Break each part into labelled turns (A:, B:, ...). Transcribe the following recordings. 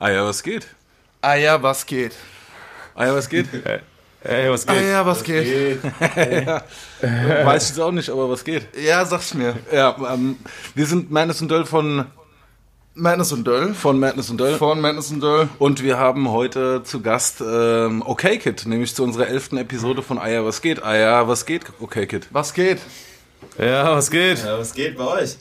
A: Ah ja, was geht?
B: Ah ja, was geht?
A: Ah ja, was geht?
C: Ey, was
B: Ah
C: geht?
B: ja, was geht?
A: Weiß ich jetzt auch nicht, aber was geht?
B: Ja, sag's mir.
A: Ja, ähm, wir sind Madness und Döll von,
B: Madness und Döll.
A: von Madness und Döll.
B: Von Madness und Döll.
A: Und wir haben heute zu Gast ähm, Okay Kid, nämlich zu unserer elften Episode von Ah ja, was geht? Ah ja, was geht? Okay Kid.
B: Was geht?
C: Ja, was geht?
D: Ja, was geht bei euch?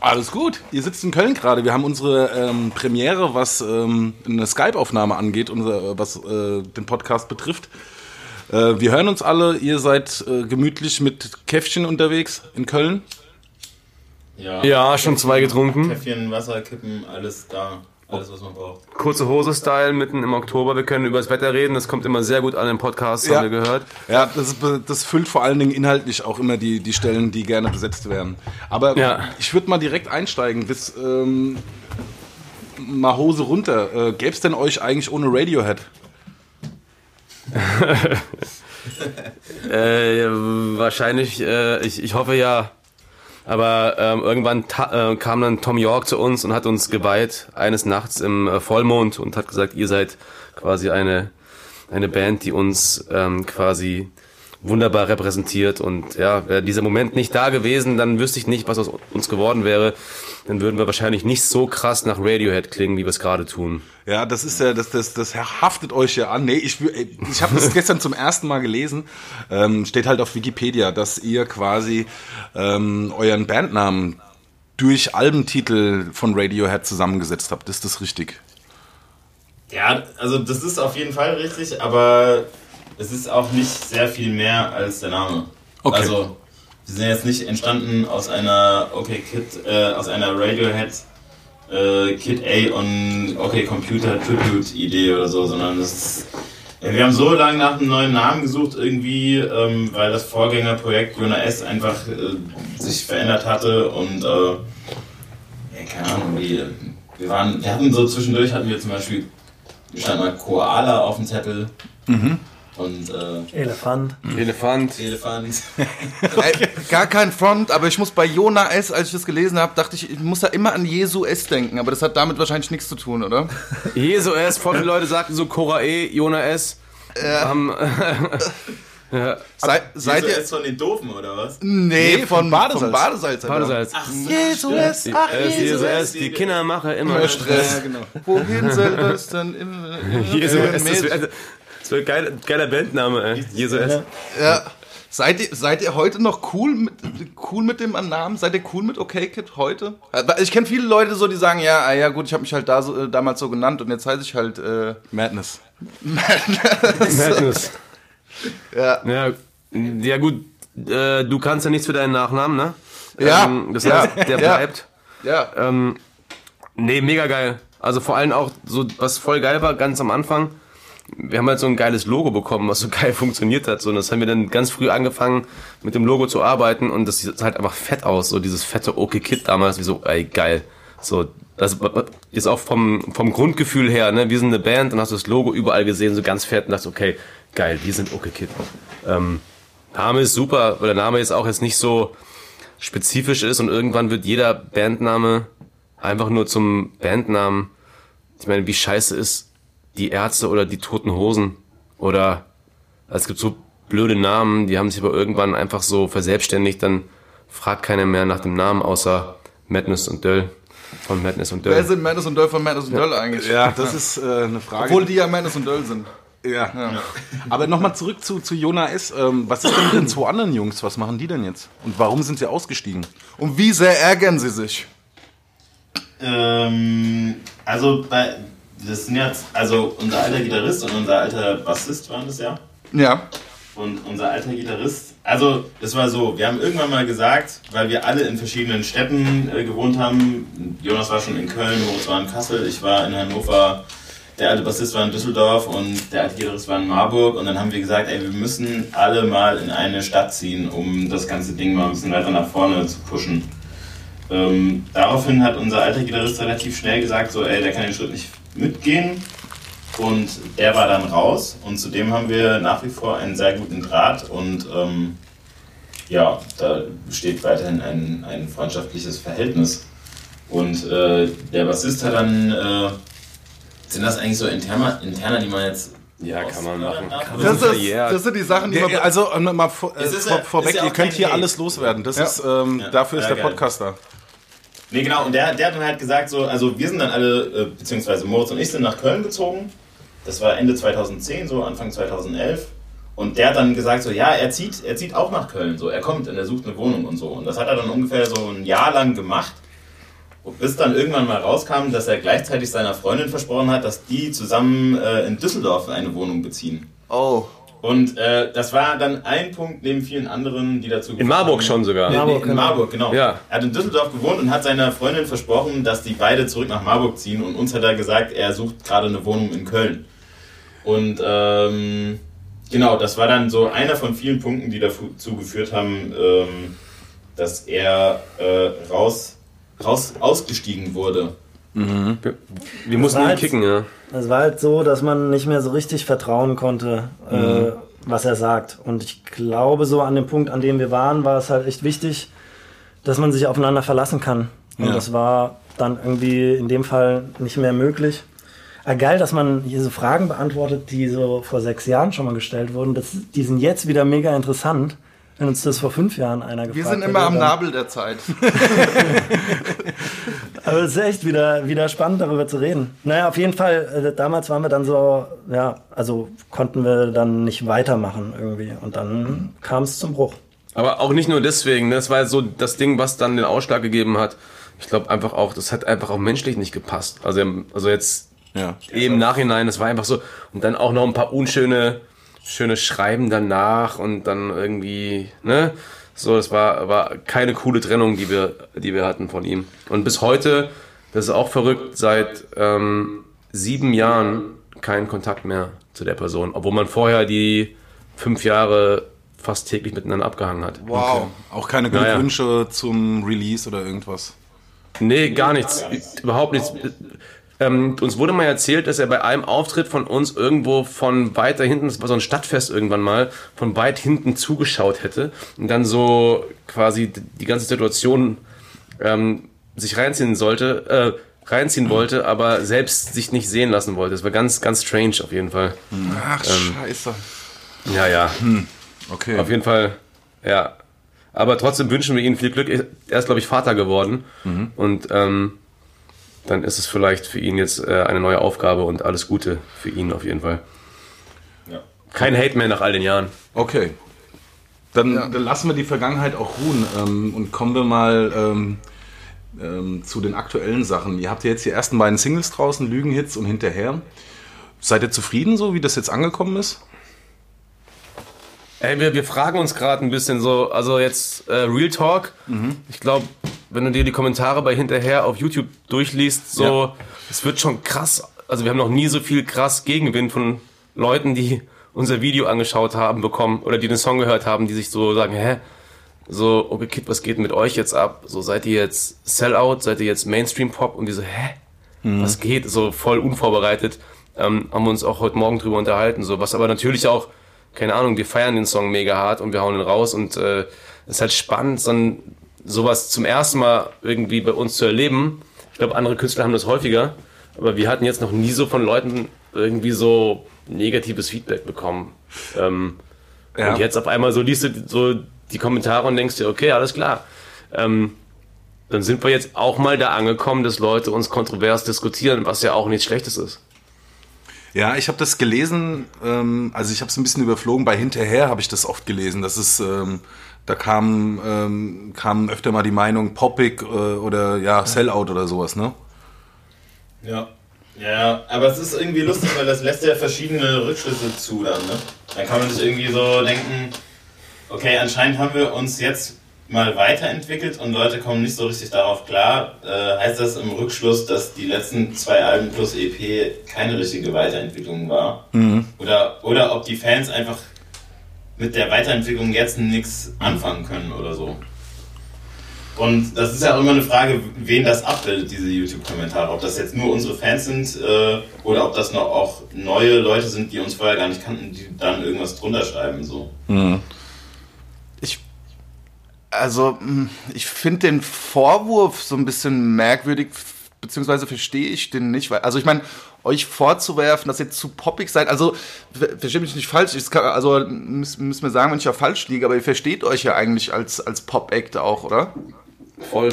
A: Alles gut. Ihr sitzt in Köln gerade. Wir haben unsere ähm, Premiere, was ähm, eine Skype-Aufnahme angeht, unser, was äh, den Podcast betrifft. Äh, wir hören uns alle. Ihr seid äh, gemütlich mit Käffchen unterwegs in Köln.
D: Ja,
C: Ja, schon zwei getrunken.
D: Käffchen, Wasser, Kippen, alles da. Alles, was man braucht.
C: Kurze Hose-Style mitten im Oktober. Wir können über das Wetter reden. Das kommt immer sehr gut an im Podcast,
A: Ja.
C: haben wir gehört.
A: Ja, das, das füllt vor allen Dingen inhaltlich auch immer die, die Stellen, die gerne besetzt werden. Aber
C: Ja.
A: ich würde mal direkt einsteigen. Bis, ähm, mal Hose runter. Äh, Gäbe es denn euch eigentlich ohne Radiohead?
C: Äh, wahrscheinlich, äh, ich, ich hoffe ja. Aber ähm, irgendwann äh, kam dann Tom York zu uns und hat uns geweiht, eines Nachts im äh, Vollmond und hat gesagt, ihr seid quasi eine, eine Band, die uns ähm, quasi wunderbar repräsentiert. Und ja, wäre dieser Moment nicht da gewesen, dann wüsste ich nicht, was aus uns geworden wäre. Dann würden wir wahrscheinlich nicht so krass nach Radiohead klingen, wie wir es gerade tun.
A: Ja, das ist ja, das, das, das haftet euch ja an. Nee, ich, ich habe das gestern zum ersten Mal gelesen. Ähm, steht halt auf Wikipedia, dass ihr quasi ähm, euren Bandnamen durch Albentitel von Radiohead zusammengesetzt habt. Ist das richtig?
D: Ja, also das ist auf jeden Fall richtig, aber es ist auch nicht sehr viel mehr als der Name.
A: Okay.
D: Also, wir sind jetzt nicht entstanden aus einer Okay Kid, äh, aus einer Radiohead äh, Kid A und Okay Computer Tribute Idee oder so, sondern das ist. Wir haben so lange nach einem neuen Namen gesucht, irgendwie, ähm, weil das Vorgängerprojekt Jona S einfach äh, sich verändert hatte und äh, ja, keine Ahnung, wie, wir waren, wir hatten so zwischendurch hatten wir zum Beispiel stand mal Koala auf dem Zettel und äh,
E: Elefant.
C: Elefant.
D: Elefant.
B: Ey, gar kein Front, aber ich muss bei Jona S., als ich das gelesen habe, dachte ich, ich muss da immer an Jesu S. denken. Aber das hat damit wahrscheinlich nichts zu tun, oder?
C: Jesu S. Voll viele Leute sagten so Cora E, Jona S. Haben, ja,
B: Sei, seid ihr...
D: S von den Doofen oder was?
B: Nee,
A: Nee,
B: von
A: von Badesalz.
B: Vom Badesalz.
C: Badesalz.
B: Jesu S. Ach,
C: S,
B: Jesu
C: Jesu
B: S.
C: S. Die Kinder machen immer
B: Immer Stress.
A: Ja, genau.
B: Wohin soll das denn? Im,
C: Jesu S. Das wäre wär ein geiler, Bandname, ey. Jesu S.
B: Ja. Seid ihr, seid ihr heute noch cool mit, cool mit dem Namen? Seid ihr cool mit Okay Kid heute? Aber Ich kenne viele Leute so, die sagen, ja, ah, ja gut, ich habe mich halt da so, äh, damals so genannt und jetzt heiße ich halt äh,
A: Madness.
C: Madness.
B: ja.
C: Ja, ja gut, äh, du kannst ja nichts für deinen Nachnamen, ne?
B: Ja,
C: Ähm, das
B: ja,
C: heißt, der
B: ja.
C: bleibt.
B: ja.
C: Ähm, nee, mega geil. Also vor allem auch so, was voll geil war, ganz am Anfang, wir haben halt so ein geiles Logo bekommen, was so geil funktioniert hat. So, und das haben wir dann ganz früh angefangen, mit dem Logo zu arbeiten und das sieht halt einfach fett aus. So dieses fette Okay Kid damals, wie so, ey, geil. So, das ist auch vom, vom Grundgefühl her, ne? Wir sind eine Band, dann hast du das Logo überall gesehen, so ganz fett und dachte, okay, geil, wir sind Okay Kid. Ähm, Name ist super, weil der Name jetzt auch jetzt nicht so spezifisch ist und irgendwann wird jeder Bandname einfach nur zum Bandnamen. Ich meine, wie scheiße ist die Ärzte oder die Toten Hosen oder es gibt so blöde Namen, die haben sich aber irgendwann einfach so verselbstständigt, dann fragt keiner mehr nach dem Namen außer Madness und Döll von Madness und
B: Wer
C: Döll.
B: sind Madness und Döll von Madness und Döll eigentlich?
A: Ja, das ist äh, eine Frage.
B: Obwohl die ja Madness und Döll sind.
A: ja. Aber nochmal zurück zu, zu Jona S. Ähm, was ist denn mit den zwei anderen Jungs? Was machen die denn jetzt? Und warum sind sie ausgestiegen?
B: Und wie sehr ärgern sie sich?
D: Ähm, also bei, das sind jetzt, also unser alter Gitarrist und unser alter Bassist waren das ja.
B: Ja.
D: Und unser alter Gitarrist, also das war so, wir haben irgendwann mal gesagt, weil wir alle in verschiedenen Städten äh, gewohnt haben, Jonas war schon in Köln, Moritz war in Kassel, ich war in Hannover, der alte Bassist war in Düsseldorf und der alte Gitarrist war in Marburg und dann haben wir gesagt, ey, wir müssen alle mal in eine Stadt ziehen, um das ganze Ding mal ein bisschen weiter nach vorne zu pushen. Ähm, daraufhin hat unser alter Gitarrist relativ schnell gesagt, so, ey, der kann den Schritt nicht mitgehen. Und der war dann raus und zudem haben wir nach wie vor einen sehr guten Draht und ähm, ja, da besteht weiterhin ein, ein freundschaftliches Verhältnis. Und äh, der Bassist hat dann äh, Sind das eigentlich so interner, interner die man jetzt.
C: Ja, kann man machen.
B: Das, ist,
C: verjährt.
B: das sind die Sachen, die man.
A: also äh, mal vor, äh,
D: Es ist
A: vor,
D: ja-
A: vorweg,
D: ist ja
A: ihr könnt hier
D: Hate.
A: alles loswerden. Das
B: Ja.
A: ist, ähm,
D: Ja.
A: dafür ist
D: Ja,
A: der
D: geil.
A: Podcast da.
D: Nee, genau, und der, der hat dann halt gesagt, so, also wir sind dann alle, äh, beziehungsweise Moritz und ich sind nach Köln gezogen. Das war Ende 2010, so Anfang 2011. Und der hat dann gesagt, so, ja, er zieht, er zieht auch nach Köln, so, er kommt und er sucht eine Wohnung und so. Und das hat er dann ungefähr so ein Jahr lang gemacht. Bis dann irgendwann mal rauskam, dass er gleichzeitig seiner Freundin versprochen hat, dass die zusammen äh, in Düsseldorf eine Wohnung beziehen.
B: Oh.
D: Und äh, das war dann ein Punkt neben vielen anderen, die dazu
C: In Marburg schon sogar.
D: Nee,
E: Marburg,
D: nee, in
E: genau.
D: Marburg, genau.
C: Ja.
D: Er hat in Düsseldorf gewohnt und hat seiner Freundin versprochen, dass die beide zurück nach Marburg ziehen. Und uns hat er gesagt, er sucht gerade eine Wohnung in Köln. Und ähm, genau, das war dann so einer von vielen Punkten, die dazu geführt haben, ähm, dass er äh, raus, raus ausgestiegen wurde.
C: Wir mussten ihn
E: halt-
C: kicken, ja.
E: Es war halt so, dass man nicht mehr so richtig vertrauen konnte,
C: Mhm.
E: äh, was er sagt. Und ich glaube, so an dem Punkt, an dem wir waren, war es halt echt wichtig, dass man sich aufeinander verlassen kann. Und
A: Ja.
E: das war dann irgendwie in dem Fall nicht mehr möglich. Ah, geil, dass man hier so Fragen beantwortet, die so vor sechs Jahren schon mal gestellt wurden. Das, die sind jetzt wieder mega interessant. Wenn uns das vor fünf Jahren einer gefragt
B: Wir sind
E: hätte,
B: immer am Nabel der Zeit.
E: Aber es ist echt wieder, wieder spannend, darüber zu reden. Naja, auf jeden Fall, äh, damals waren wir dann so, ja, also konnten wir dann nicht weitermachen irgendwie. Und dann kam es zum Bruch.
C: Aber auch nicht nur deswegen, ne? das war so das Ding, was dann den Ausschlag gegeben hat. Ich glaube einfach auch, das hat einfach auch menschlich nicht gepasst. Also, also jetzt
A: Ja.
C: im Nachhinein, das war einfach so. Und dann auch noch ein paar unschöne schöne Schreiben danach und dann irgendwie, ne? So, das war, war keine coole Trennung, die wir, die wir hatten von ihm. Und bis heute, das ist auch verrückt, seit ähm, sieben Jahren kein Kontakt mehr zu der Person, obwohl man vorher die fünf Jahre fast täglich miteinander abgehangen hat.
B: Wow.
A: Auch keine
C: Naja.
A: Glückwünsche zum Release oder irgendwas.
C: Nee, gar nichts. Überhaupt nichts. Ähm, uns wurde mal erzählt, dass er bei einem Auftritt von uns irgendwo von weiter hinten, das war so ein Stadtfest irgendwann mal, von weit hinten zugeschaut hätte und dann so quasi die ganze Situation ähm, sich reinziehen sollte, äh, reinziehen wollte, aber selbst sich nicht sehen lassen wollte. Das war ganz, ganz strange auf jeden Fall.
B: Ach, scheiße.
C: Ja, ja.
A: Okay.
C: Auf jeden Fall, ja. Aber trotzdem wünschen wir ihm viel Glück. Er ist, glaube ich, Vater geworden. Und ähm, dann ist es vielleicht für ihn jetzt äh, eine neue Aufgabe und alles Gute für ihn auf jeden Fall.
D: Ja.
C: Kein Hate mehr nach all den Jahren.
A: Okay. Dann, dann lassen wir die Vergangenheit auch ruhen ähm, und kommen wir mal ähm, ähm, zu den aktuellen Sachen. Ihr habt ja jetzt die ersten beiden Singles draußen, Lügenhits und hinterher. Seid ihr zufrieden so, wie das jetzt angekommen ist?
C: Ey, wir, wir fragen uns gerade ein bisschen so, also jetzt äh, Real Talk. Ich glaube, wenn du dir die Kommentare bei hinterher auf YouTube durchliest, so, es wird schon krass. Also wir haben noch nie so viel krass Gegenwind von Leuten, die unser Video angeschaut haben, bekommen oder die den Song gehört haben, die sich so sagen, hä? So, okay, Kid, was geht mit euch jetzt ab? So, seid ihr jetzt Sellout? Seid ihr jetzt Mainstream Pop? Und die so, hä? Was geht? So voll unvorbereitet. Ähm, haben wir uns auch heute Morgen drüber unterhalten. So, was aber natürlich auch, keine Ahnung, wir feiern den Song mega hart und wir hauen ihn raus und äh, es ist halt spannend, dann sowas zum ersten Mal irgendwie bei uns zu erleben. Ich glaube, andere Künstler haben das häufiger, aber wir hatten jetzt noch nie so von Leuten irgendwie so negatives Feedback bekommen. Ähm,
A: Ja.
C: Und jetzt auf einmal so liest du so die Kommentare und denkst dir, okay, alles klar. Ähm, dann sind wir jetzt auch mal da angekommen, dass Leute uns kontrovers diskutieren, was ja auch nichts Schlechtes ist.
A: Ja, ich habe das gelesen, ähm, also ich habe es ein bisschen überflogen, bei hinterher habe ich das oft gelesen. Das ist, ähm, da kam, ähm, kam öfter mal die Meinung Poppig äh, oder ja, Sellout oder sowas, ne?
D: Ja. Ja, aber es ist irgendwie lustig, weil das lässt ja verschiedene Rückschlüsse zu dann, ne? Dann kann man sich irgendwie so denken, okay, anscheinend haben wir uns jetzt mal weiterentwickelt und Leute kommen nicht so richtig darauf klar. Äh, heißt das im Rückschluss, dass die letzten zwei Alben plus EP keine richtige Weiterentwicklung war? Oder, oder ob die Fans einfach mit der Weiterentwicklung jetzt nichts anfangen können oder so. Und das ist ja auch immer eine Frage, wen das abbildet, diese YouTube-Kommentare. Ob das jetzt nur unsere Fans sind äh, oder ob das noch auch neue Leute sind, die uns vorher gar nicht kannten, die dann irgendwas drunter schreiben. So.
B: Ich, also, mh, ich finde den Vorwurf so ein bisschen merkwürdig beziehungsweise verstehe ich den nicht, weil, also ich meine, euch vorzuwerfen, dass ihr zu poppig seid, also ver- versteht mich nicht falsch, ich kann, also müsst, müsst mir sagen, wenn ich ja falsch liege, aber ihr versteht euch ja eigentlich als, als Pop-Act auch, oder?
C: Voll.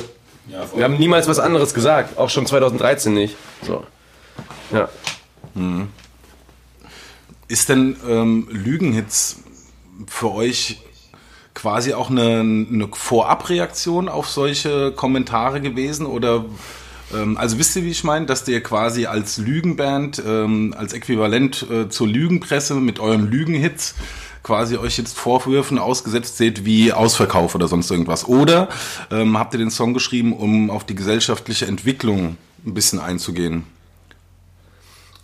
D: Ja, voll.
C: Wir haben niemals was anderes gesagt, auch schon 2013 nicht. So. Ja.
A: Ist denn ähm, Lügenhits für euch quasi auch eine, eine Vorabreaktion auf solche Kommentare gewesen? Oder ähm, also wisst ihr, wie ich meine, dass ihr quasi als Lügenband, ähm, als Äquivalent äh, zur Lügenpresse mit euren Lügenhits quasi euch jetzt Vorwürfen ausgesetzt seht wie Ausverkauf oder sonst irgendwas? Oder ähm, habt ihr den Song geschrieben, um auf die gesellschaftliche Entwicklung ein bisschen einzugehen?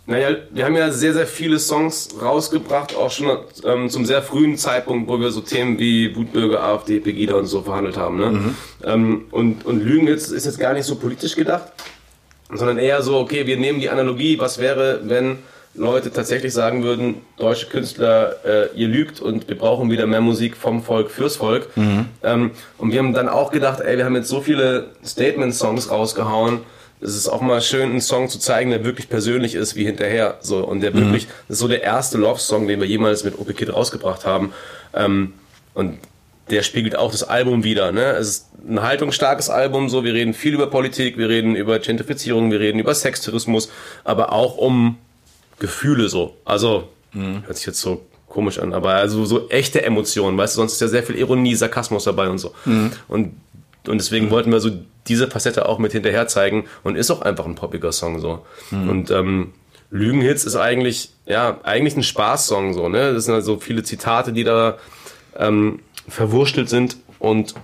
C: Naja, wir haben ja sehr, sehr viele Songs rausgebracht, auch schon ähm, zum sehr frühen Zeitpunkt, wo wir so Themen wie Wutbürger, AfD, Pegida und so verhandelt haben. Ne? Ähm, und, und Lügen jetzt, ist jetzt gar nicht so politisch gedacht, sondern eher so, okay, wir nehmen die Analogie, was wäre, wenn Leute tatsächlich sagen würden, deutsche Künstler, äh, ihr lügt und wir brauchen wieder mehr Musik vom Volk fürs Volk. Ähm, und wir haben dann auch gedacht, ey, wir haben jetzt so viele Statement-Songs rausgehauen, es ist auch mal schön, einen Song zu zeigen, der wirklich persönlich ist, wie hinterher. So, und der wirklich, das ist so der erste Love-Song, den wir jemals mit OP Kid rausgebracht haben. Ähm, und der spiegelt auch das Album wieder. Ne? Es ist ein haltungsstarkes Album, so wir reden viel über Politik, wir reden über Gentrifizierung, wir reden über Sextourismus, aber auch um Gefühle so. Also, hört sich jetzt so komisch an, aber also so echte Emotionen, weißt du, sonst ist ja sehr viel Ironie, Sarkasmus dabei und so. Und, und deswegen wollten wir so diese Facette auch mit hinterher zeigen und ist auch einfach ein poppiger Song so. Und ähm, Lügenhits ist eigentlich, ja, eigentlich ein Spaßsong so, ne? Das sind also viele Zitate, die da ähm, verwurstelt sind und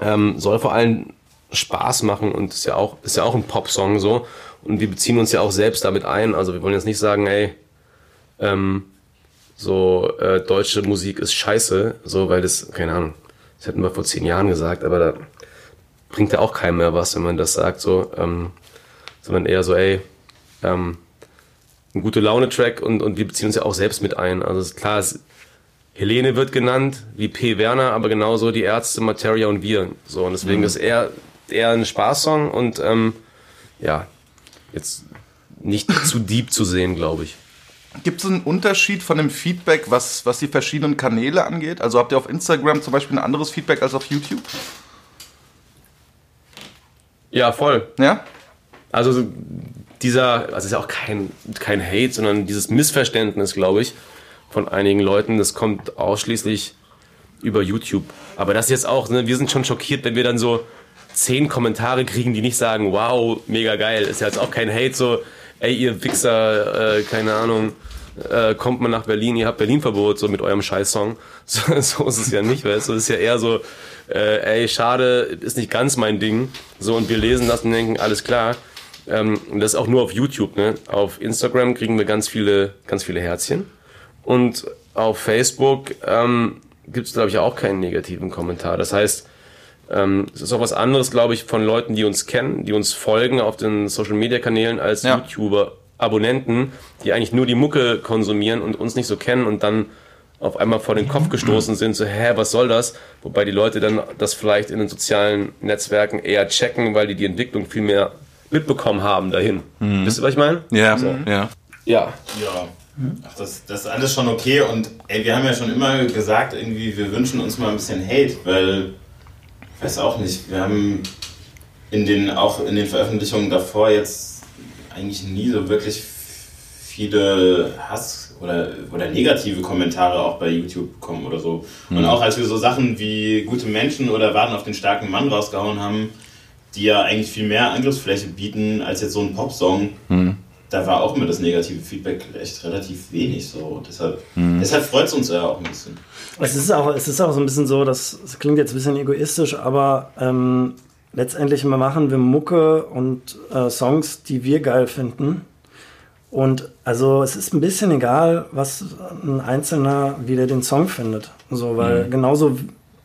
C: ähm, soll vor allem Spaß machen und ist ja auch, ist ja auch ein Popsong so. Und wir beziehen uns ja auch selbst damit ein. Also wir wollen jetzt nicht sagen, ey, ähm, so äh, deutsche Musik ist scheiße, so, weil das, keine Ahnung, das hätten wir vor zehn Jahren gesagt, aber da bringt ja auch keinem mehr was, wenn man das sagt, so, ähm, sondern eher so, ey, ähm, ein gute Laune-Track und, und wir beziehen uns ja auch selbst mit ein. Also ist klar, es, Helene wird genannt, wie P. Werner, aber genauso die Ärzte, Materia und wir. So, und deswegen ist eher, eher ein Spaßsong und ähm, ja, jetzt nicht zu deep zu sehen, glaube ich.
B: Gibt es einen Unterschied von dem Feedback, was, was die verschiedenen Kanäle angeht? Also habt ihr auf Instagram zum Beispiel ein anderes Feedback als auf YouTube?
C: Ja, voll.
B: Ja?
C: Also so dieser, also es ist ja auch kein, kein Hate, sondern dieses Missverständnis, glaube ich, von einigen Leuten, das kommt ausschließlich über YouTube. Aber das ist jetzt auch, ne, wir sind schon schockiert, wenn wir dann so zehn Kommentare kriegen, die nicht sagen, wow, mega geil. Ist ja jetzt auch kein Hate, so, ey, ihr Wichser, äh, keine Ahnung, äh, kommt mal nach Berlin, ihr habt Berlin-Verbot, so mit eurem Scheiß-Song. So, so ist es ja nicht, weißt du, es ist ja eher so, äh, ey, schade, ist nicht ganz mein Ding. So, und wir lesen das und denken, alles klar. Ähm, das ist auch nur auf YouTube, ne? Auf Instagram kriegen wir ganz viele, ganz viele Herzchen. Und auf Facebook ähm, gibt es, glaube ich, auch keinen negativen Kommentar. Das heißt, ähm, es ist auch was anderes, glaube ich, von Leuten, die uns kennen, die uns folgen auf den Social-Media-Kanälen als
B: Ja.
C: YouTuber-Abonnenten, die eigentlich nur die Mucke konsumieren und uns nicht so kennen und dann auf einmal vor den Kopf gestoßen sind, so, hä, was soll das? Wobei die Leute dann das vielleicht in den sozialen Netzwerken eher checken, weil die die Entwicklung viel mehr mitbekommen haben dahin. Wisst ihr, was ich meine?
A: Ja, ja.
C: Ja.
D: Ja. Ach, das, das ist alles schon okay und ey, wir haben ja schon immer gesagt, irgendwie, wir wünschen uns mal ein bisschen Hate, weil, ich weiß auch nicht, wir haben in den, auch in den Veröffentlichungen davor jetzt eigentlich nie so wirklich viele Hass oder, oder negative Kommentare auch bei YouTube bekommen oder so. Und auch als wir so Sachen wie gute Menschen oder Warten auf den starken Mann rausgehauen haben, die ja eigentlich viel mehr Angriffsfläche bieten als jetzt so ein Popsong, da war auch immer das negative Feedback echt relativ wenig so. Deshalb, deshalb freut es uns ja auch ein bisschen.
E: Es ist auch, es ist auch so ein bisschen so, das, das klingt jetzt ein bisschen egoistisch, aber ähm, letztendlich machen wir Mucke und äh, Songs, die wir geil finden. Und also es ist ein bisschen egal, was ein Einzelner wieder den Song findet. So, weil genauso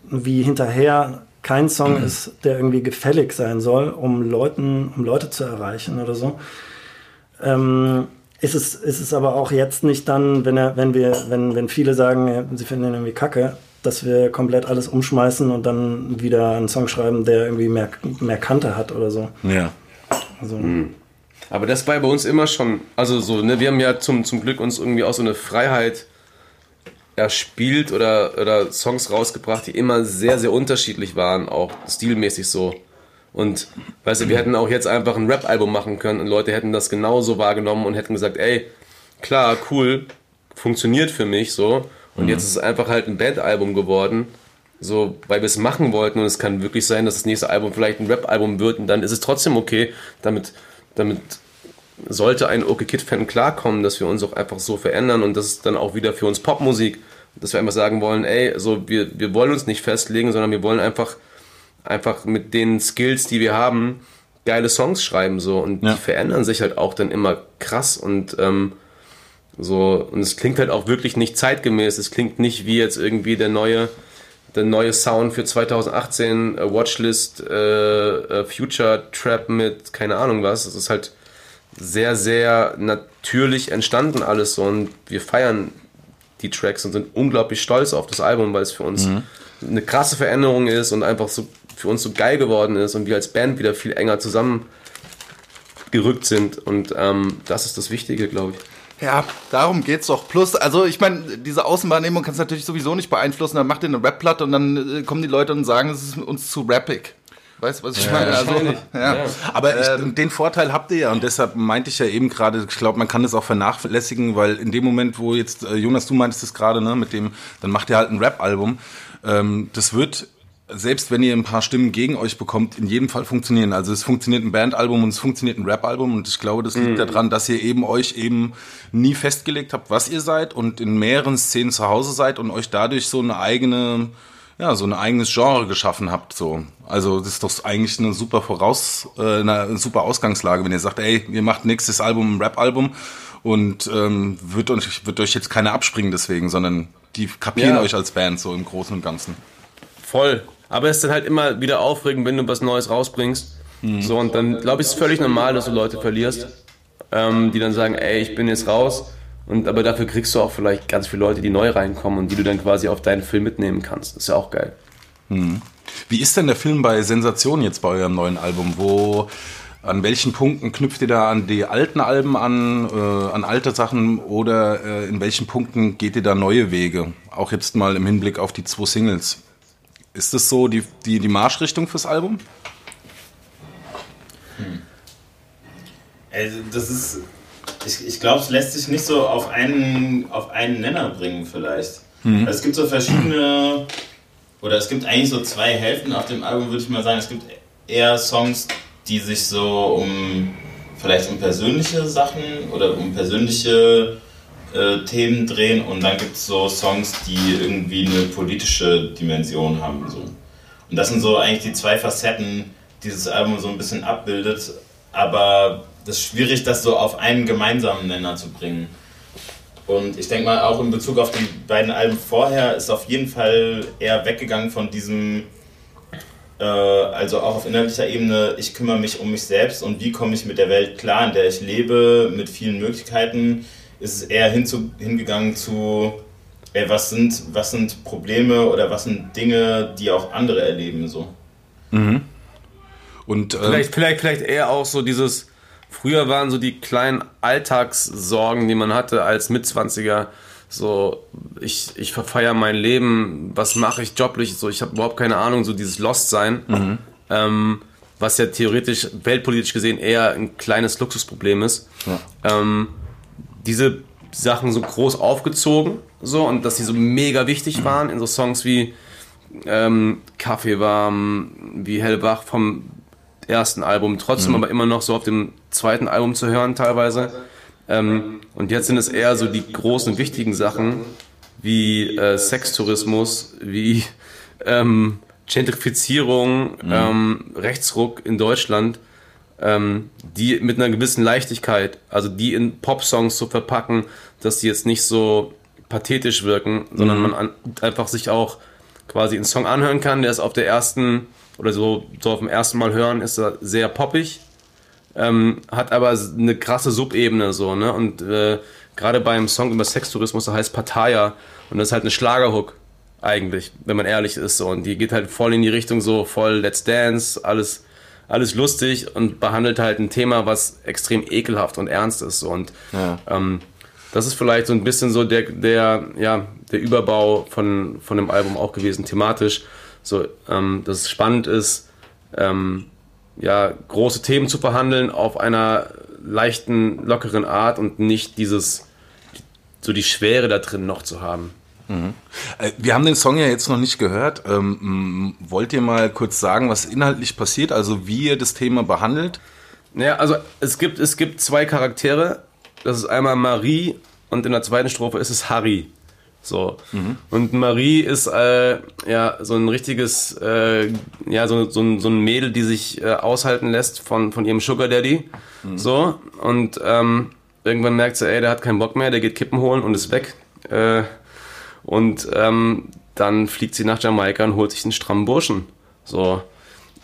E: wie hinterher kein Song ist, der irgendwie gefällig sein soll, um Leuten, um Leute zu erreichen oder so. Ähm, ist es, ist es aber auch jetzt nicht dann, wenn er, wenn wir, wenn, wenn viele sagen, sie finden ihn irgendwie kacke, dass wir komplett alles umschmeißen und dann wieder einen Song schreiben, der irgendwie mehr, mehr Kante hat oder so.
A: ja.
E: Also,
C: Aber das war bei uns immer schon, also so, ne, wir haben ja zum, zum Glück uns irgendwie auch so eine Freiheit erspielt oder, oder Songs rausgebracht, die immer sehr, sehr unterschiedlich waren, auch stilmäßig so. Und weißt du, wir hätten auch jetzt einfach ein Rap-Album machen können und Leute hätten das genauso wahrgenommen und hätten gesagt, ey, klar, cool, funktioniert für mich so. Und jetzt ist es einfach halt ein Bandalbum geworden, so, weil wir es machen wollten und es kann wirklich sein, dass das nächste Album vielleicht ein Rap-Album wird und dann ist es trotzdem okay, damit, damit sollte ein OK Kid-Fan klarkommen, dass wir uns auch einfach so verändern und das ist dann auch wieder für uns Popmusik, dass wir einfach sagen wollen, ey, so wir, wir wollen uns nicht festlegen, sondern wir wollen einfach, einfach mit den Skills, die wir haben, geile Songs schreiben so und
A: Ja.
C: die verändern sich halt auch dann immer krass und ähm, so und es klingt halt auch wirklich nicht zeitgemäß. Es klingt nicht wie jetzt irgendwie der neue der neue Sound für 2018 äh, Watchlist äh, äh, Future Trap mit keine Ahnung was. Es ist halt sehr sehr natürlich entstanden alles so und wir feiern die Tracks und sind unglaublich stolz auf das Album, weil es für uns eine krasse Veränderung ist und einfach so für uns so geil geworden ist und wir als Band wieder viel enger zusammengerückt sind und ähm, das ist das Wichtige, glaube ich.
B: Ja, darum geht's doch. Plus, also ich meine, diese Außenwahrnehmung kannst du natürlich sowieso nicht beeinflussen. Dann macht ihr eine Rap-Platte und dann äh, kommen die Leute und sagen, es ist uns zu rappig. Weißt du, was ich meine? Also, ja.
C: Ja.
A: Aber ich, den Vorteil habt ihr ja und deshalb meinte ich ja eben gerade, ich glaube, man kann das auch vernachlässigen, weil in dem Moment, wo jetzt, äh, Jonas, du meintest es gerade, ne, mit dem, dann macht ihr halt ein Rap-Album. Ähm, das wird, selbst wenn ihr ein paar Stimmen gegen euch bekommt, in jedem Fall funktionieren. Also es funktioniert ein Bandalbum und es funktioniert ein Rap-Album und ich glaube, das liegt daran, dass ihr eben euch eben nie festgelegt habt, was ihr seid und in mehreren Szenen zu Hause seid und euch dadurch so eine eigene ja, so ein eigenes Genre geschaffen habt. So. Also das ist doch eigentlich eine super Voraus, äh, eine super Ausgangslage, wenn ihr sagt, ey, ihr macht nächstes Album ein Rap-Album und ähm, wird, euch, wird euch jetzt keiner abspringen deswegen, sondern die kapieren
C: Ja.
A: euch als Band so im Großen und Ganzen.
C: Voll. Aber es ist dann halt immer wieder aufregend, wenn du was Neues rausbringst. So, und dann glaube ich, ist es völlig normal, dass du Leute verlierst, ähm, die dann sagen, ey, ich bin jetzt raus. Und aber dafür kriegst du auch vielleicht ganz viele Leute, die neu reinkommen und die du dann quasi auf deinen Film mitnehmen kannst. Das ist ja auch geil.
A: Wie ist denn der Film bei Sensation jetzt bei eurem neuen Album? Wo, an welchen Punkten knüpft ihr da an die alten Alben an, äh, an alte Sachen oder äh, in welchen Punkten geht ihr da neue Wege? Auch jetzt mal im Hinblick auf die zwei Singles. Ist das so die, die, die Marschrichtung fürs Album?
D: Also das ist, ich, ich glaube, es lässt sich nicht so auf einen, auf einen Nenner bringen vielleicht. Also es gibt so verschiedene, oder es gibt eigentlich so zwei Hälften auf dem Album, würde ich mal sagen. Es gibt eher Songs, die sich so um, vielleicht um persönliche Sachen oder um persönliche äh, Themen drehen und dann gibt es so Songs, die irgendwie eine politische Dimension haben. So. Und das sind so eigentlich die zwei Facetten, die dieses Album so ein bisschen abbildet. Aber das ist schwierig, das so auf einen gemeinsamen Nenner zu bringen. Und ich denke mal, auch in Bezug auf die beiden Alben vorher ist auf jeden Fall eher weggegangen von diesem, äh, also auch auf inhaltlicher Ebene, ich kümmere mich um mich selbst und wie komme ich mit der Welt klar, in der ich lebe, mit vielen Möglichkeiten, ist es eher hinzu, hingegangen zu, ey, was sind, was sind Probleme oder was sind Dinge, die auch andere erleben so.
A: Und äh,
C: Vielleicht, vielleicht, vielleicht eher auch so dieses, früher waren so die kleinen Alltagssorgen, die man hatte als Mitzwanziger, so, ich, ich verfeiere mein Leben, was mache ich joblich, so, ich habe überhaupt keine Ahnung, so dieses Lost-Sein, ähm, was ja theoretisch, weltpolitisch gesehen eher ein kleines Luxusproblem ist. Ähm, diese Sachen so groß aufgezogen, so, und dass sie so mega wichtig waren in so Songs wie ähm, Kaffee warm, wie hellwach vom ersten Album, trotzdem aber immer noch so auf dem zweiten Album zu hören teilweise. Ähm, und jetzt sind es eher so die großen, wichtigen Sachen wie äh, Sextourismus, wie ähm, Gentrifizierung, ähm, Rechtsruck in Deutschland, ähm, die mit einer gewissen Leichtigkeit, also die in Popsongs zu verpacken, dass die jetzt nicht so pathetisch wirken, sondern man an, einfach sich auch quasi einen Song anhören kann, der ist auf der ersten oder so, so auf dem ersten Mal hören, ist er sehr poppig, ähm, hat aber eine krasse Subebene so, ne? Und äh, gerade beim Song über Sextourismus, der heißt Pattaya und das ist halt eine Schlagerhook eigentlich, wenn man ehrlich ist so und die geht halt voll in die Richtung so voll Let's Dance, alles alles lustig und behandelt halt ein Thema, was extrem ekelhaft und ernst ist. Und
A: Ja.
C: ähm, das ist vielleicht so ein bisschen so der, der, ja, der Überbau von, von dem Album auch gewesen, thematisch. So, ähm, dass es spannend ist, ähm, ja, große Themen zu verhandeln auf einer leichten, lockeren Art und nicht dieses, so die Schwere da drin noch zu haben.
A: Äh, Wir haben den Song ja jetzt noch nicht gehört. Ähm, wollt ihr mal kurz sagen, was inhaltlich passiert, also wie ihr das Thema behandelt?
C: Naja, also es gibt, es gibt zwei Charaktere. Das ist einmal Marie und in der zweiten Strophe ist es Harry. So. Und Marie ist äh, ja so ein richtiges, äh, ja, so, so, ein, so ein Mädel, die sich äh, aushalten lässt von, von ihrem Sugar Daddy. So. Und ähm, irgendwann merkt sie, ey, der hat keinen Bock mehr, der geht Kippen holen und ist weg. Äh, und ähm, dann fliegt sie nach Jamaika und holt sich einen strammen Burschen. So.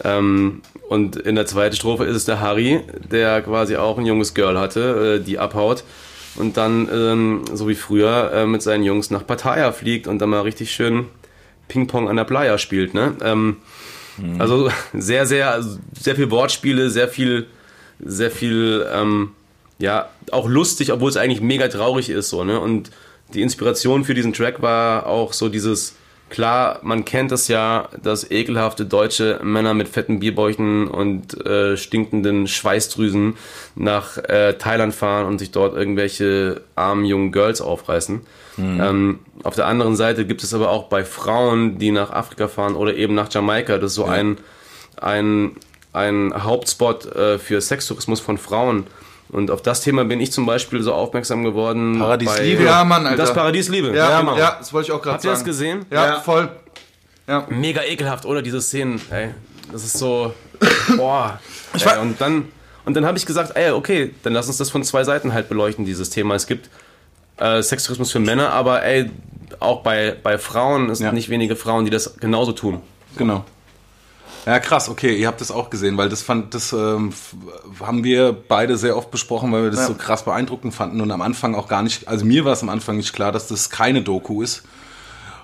C: Ähm, und in der zweiten Strophe ist es der Harry, der quasi auch ein junges Girl hatte, äh, die abhaut und dann, ähm, so wie früher, äh, mit seinen Jungs nach Pattaya fliegt und dann mal richtig schön Ping-Pong an der Playa spielt. Ne? Ähm, Also sehr, sehr, also sehr viel Wortspiele, sehr viel, sehr viel, ähm, ja, auch lustig, obwohl es eigentlich mega traurig ist. So, ne? Und die Inspiration für diesen Track war auch so dieses, klar, man kennt das ja, dass ekelhafte deutsche Männer mit fetten Bierbäuchen und äh, stinkenden Schweißdrüsen nach äh, Thailand fahren und sich dort irgendwelche armen jungen Girls aufreißen. Ähm, auf der anderen Seite gibt es aber auch bei Frauen, die nach Afrika fahren oder eben nach Jamaika, das ist so ein, ein, ein Hauptspot äh, für Sextourismus von Frauen. Und auf das Thema bin ich zum Beispiel so aufmerksam geworden.
A: Paradies
C: bei-
A: Liebe.
B: Ja, Mann, Alter.
C: Das Paradies Liebe.
B: Ja, ja,
C: Mann.
B: das wollte ich auch gerade
C: Habt ihr
B: sagen.
C: das gesehen?
B: Ja,
A: Ja.
B: voll. Ja.
C: Mega ekelhaft, oder? Diese Szenen, ey. Das ist so. Boah.
B: Ich
C: ey, und dann, und dann habe ich gesagt, ey, okay, dann lass uns das von zwei Seiten halt beleuchten, dieses Thema. Es gibt äh, Sextourismus für Männer, aber ey, auch bei, bei Frauen es
A: Ja.
C: sind nicht wenige Frauen, die das genauso tun.
A: Genau. Ja, krass, okay, ihr habt das auch gesehen, weil das fand, das ähm, haben wir beide sehr oft besprochen, weil wir das
B: Ja.
A: so krass beeindruckend fanden und am Anfang auch gar nicht, also mir war es am Anfang nicht klar, dass das keine Doku ist.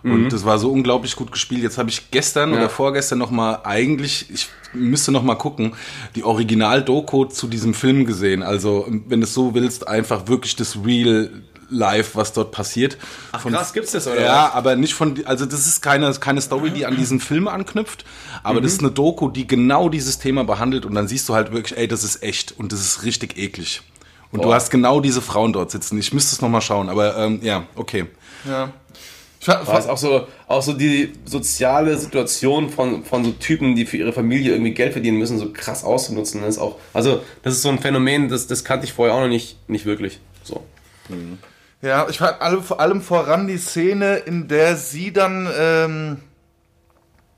A: Und das war so unglaublich gut gespielt. Jetzt habe ich gestern
C: Ja.
A: oder vorgestern noch mal eigentlich, ich müsste noch mal gucken, die Original-Doku zu diesem Film gesehen. Also wenn du es so willst, einfach wirklich das Real Life, was dort passiert. Ach
C: krass, gibt's das, oder
A: Ja, aber nicht von, also das ist keine, keine Story, die an diesen Film anknüpft, aber das ist eine Doku, die genau dieses Thema behandelt und dann siehst du halt wirklich, ey, das ist echt und das ist richtig eklig. Und du
C: Boah.
A: hast genau diese Frauen dort sitzen. Ich müsste es nochmal schauen, aber ähm, ja, okay.
B: ja. Ich
C: es ist auch so, auch so die soziale Situation von, von so Typen, die für ihre Familie irgendwie Geld verdienen müssen, so krass auszunutzen. Das ist auch, also, das ist so ein Phänomen, das, das kannte ich vorher auch noch nicht, nicht wirklich. So.
B: Ja, ich fand allem, vor allem voran die Szene, in der sie dann ähm,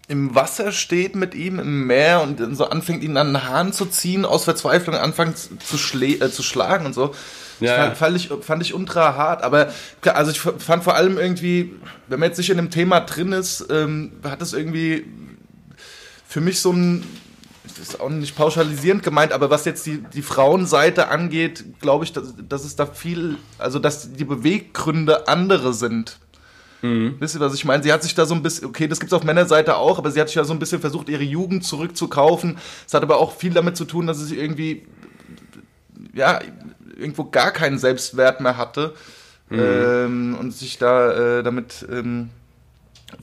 B: im Wasser steht mit ihm im Meer und so anfängt, ihn an den Haaren zu ziehen, aus Verzweiflung anfängt zu, äh, zu schlagen und so.
C: Ja,
B: fand, fand, ich, fand ich ultra hart, aber klar, also ich fand vor allem irgendwie, wenn man jetzt nicht in dem Thema drin ist, ähm, hat es irgendwie für mich so ein, das ist auch nicht pauschalisierend gemeint, aber was jetzt die, die Frauenseite angeht, glaube ich, dass, dass es da viel, also dass die Beweggründe andere sind. Wisst ihr, was ich meine? Sie hat sich da so ein bisschen, okay, das gibt es auf Männerseite auch, aber sie hat sich ja so ein bisschen versucht, ihre Jugend zurückzukaufen. Es hat aber auch viel damit zu tun, dass sie sich irgendwie, ja, irgendwo gar keinen Selbstwert mehr hatte ähm, und sich da äh, damit ähm,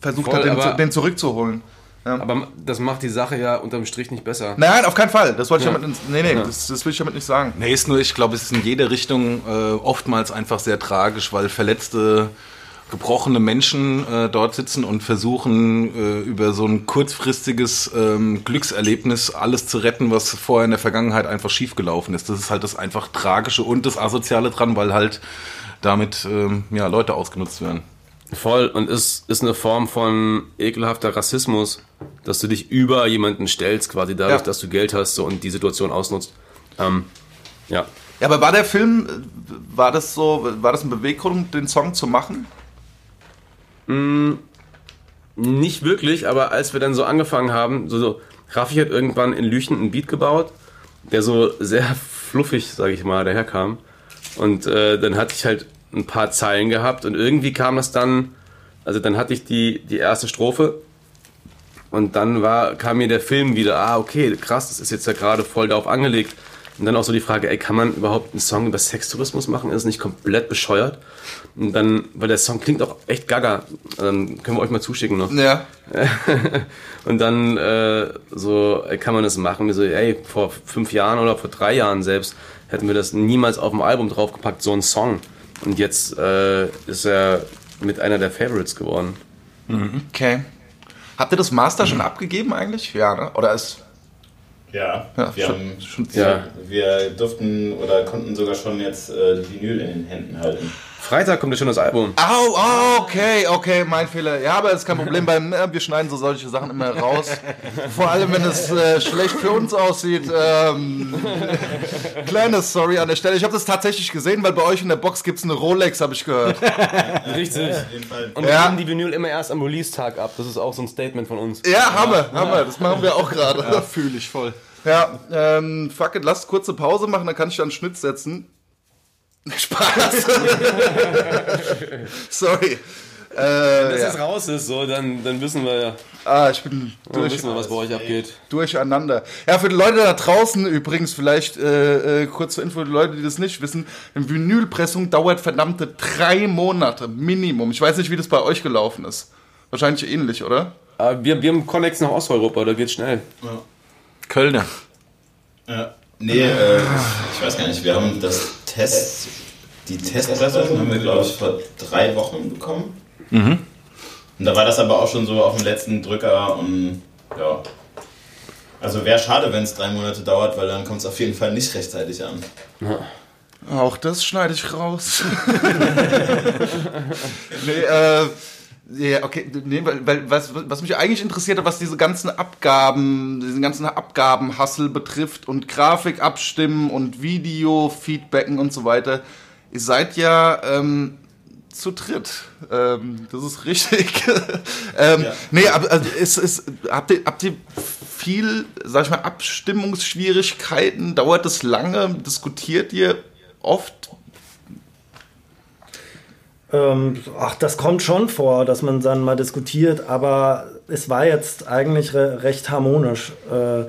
B: versucht
C: Voll,
B: hat, den, den zurückzuholen.
C: Aber das macht die Sache ja unterm Strich nicht besser.
B: Nein, auf keinen Fall. Das wollte ich
C: Ja.
B: damit, nee, nee, das, das will ich damit nicht sagen.
A: Nee, ist nur, ich glaube, es ist in jede Richtung äh, oftmals einfach sehr tragisch, weil verletzte, gebrochene Menschen äh, dort sitzen und versuchen, äh, über so ein kurzfristiges ähm, Glückserlebnis alles zu retten, was vorher in der Vergangenheit einfach schiefgelaufen ist. Das ist halt das einfach Tragische und das Asoziale dran, weil halt damit ähm, ja, Leute ausgenutzt werden.
C: Voll und ist, ist eine Form von ekelhafter Rassismus, dass du dich über jemanden stellst, quasi dadurch,
B: Ja.
C: dass du Geld hast so, und die Situation ausnutzt. Ähm, ja.
B: Ja, aber war der Film, war das so, war das ein Beweggrund, den Song zu machen?
C: Nicht wirklich, aber als wir dann so angefangen haben, so, so Raffi hat irgendwann in Lüchen einen Beat gebaut, der so sehr fluffig, sage ich mal, daherkam. Und äh, dann hatte ich halt ein paar Zeilen gehabt und irgendwie kam das dann, also dann hatte ich die, die erste Strophe Und dann war, kam mir der Film wieder, ah, okay, krass, das ist jetzt ja gerade voll darauf angelegt. Und dann auch so die Frage, ey, kann man überhaupt einen Song über Sextourismus machen? Ist nicht komplett bescheuert? Und dann, weil der Song klingt auch echt gaga, dann können wir euch mal zuschicken noch.
B: Ja.
C: Und dann äh, so ey, kann man das machen. Wir so, ey, vor fünf Jahren oder vor drei Jahren selbst hätten wir das niemals auf dem Album draufgepackt, so ein Song. Und jetzt äh, ist er mit einer der Favorites geworden.
B: Okay. Habt ihr das Master schon abgegeben eigentlich? Ja, ne? Oder ist.
D: Ja,
B: Ja,
D: wir,
B: schon,
D: haben,
B: schon
C: Ja.
D: wir durften oder konnten sogar schon jetzt äh, die Vinyl in den Händen halten.
C: Freitag kommt ja schon das Album.
B: Au, oh, okay, okay, mein Fehler. Ja, aber ist kein Problem, beim, äh, wir schneiden so solche Sachen immer raus. Vor allem, wenn es äh, schlecht für uns aussieht. Ähm, kleine Story an der Stelle. Ich habe das tatsächlich gesehen, weil bei euch in der Box gibt es eine Rolex, habe ich gehört.
C: Richtig.
D: Auf jeden Fall.
C: Und
B: Ja.
C: wir geben die Vinyl immer erst am Release-Tag ab. Das ist auch so ein Statement von uns.
B: Ja, Hammer, Hammer, das machen wir auch gerade.
A: Fühle ich voll.
B: Ja, ähm, fuck it, lasst kurze Pause machen, dann kann ich da einen Schnitt setzen. Spaß. Sorry. Äh,
C: Wenn
B: ja.
C: das raus ist, so, dann, dann wissen wir ja,
B: Ah, ich bin
C: dann
B: durch,
C: wissen wir, was bei euch abgeht.
B: durcheinander. Ja, für die Leute da draußen übrigens vielleicht äh, äh, kurz zur Info, für die Leute, die das nicht wissen, eine Vinylpressung dauert verdammte drei Monate Minimum. Ich weiß nicht, wie das bei euch gelaufen ist. Wahrscheinlich ähnlich, oder?
C: Aber wir, wir haben Connex nach Osteuropa, da geht's schnell.
A: Kölner.
D: Ja. Nee, äh, ich weiß gar nicht, wir haben das Test, die Testpressung haben wir, glaube ich, vor drei Wochen bekommen. Und da war das aber auch schon so auf dem letzten Drücker und ja. Also wäre schade, wenn es drei Monate dauert, weil dann kommt es auf jeden Fall nicht rechtzeitig an.
B: Auch das schneide ich raus. nee, äh, ja, okay, nee, weil, weil was, was mich eigentlich interessiert hat, was diese ganzen Abgaben, diesen ganzen Abgabenhassel betrifft und Grafik abstimmen und Video, Feedbacken und so weiter. Ihr seid ja ähm, zu dritt. Ähm, das ist richtig. ähm,
D: Ja.
B: Nee, aber also, ist, ist, habt, ihr, habt ihr viel, sag ich mal, Abstimmungsschwierigkeiten? Dauert das lange? Diskutiert ihr oft?
E: Ähm, ach, das kommt schon vor, dass man dann mal diskutiert, aber es war jetzt eigentlich re recht harmonisch, äh,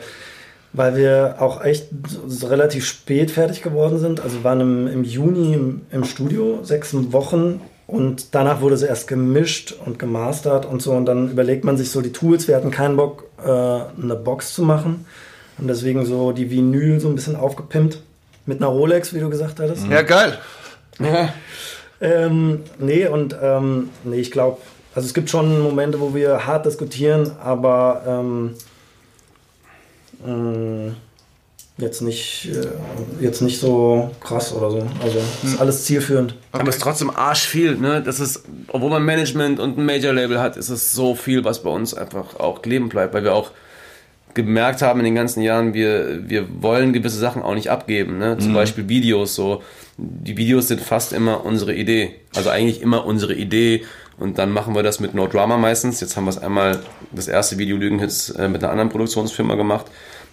E: weil wir auch echt so relativ spät fertig geworden sind. Also wir waren im, im Juni im, im Studio, sechs Wochen und danach wurde es erst gemischt und gemastert und so und dann überlegt man sich so die Tools. Wir hatten keinen Bock, äh, eine Box zu machen und deswegen so die Vinyl so ein bisschen aufgepimpt mit einer Rolex, wie du gesagt hattest.
B: Ja, geil.
E: Ähm, nee, und ähm, nee, ich glaube, also es gibt schon Momente, wo wir hart diskutieren, aber ähm, mh, jetzt nicht, äh, jetzt nicht so krass oder so. Also ist alles zielführend.
C: Aber es ist trotzdem arsch viel, ne? Das ist, obwohl man Management und ein Major-Label hat, ist es so viel, was bei uns einfach auch kleben bleibt, weil wir auch gemerkt haben in den ganzen Jahren, wir, wir wollen gewisse Sachen auch nicht abgeben, ne? Zum Beispiel Videos so. Die Videos sind fast immer unsere Idee. Also eigentlich immer unsere Idee. Und dann machen wir das mit No Drama meistens. Jetzt haben wir es einmal, das erste Video Lügenhits äh, mit einer anderen Produktionsfirma gemacht.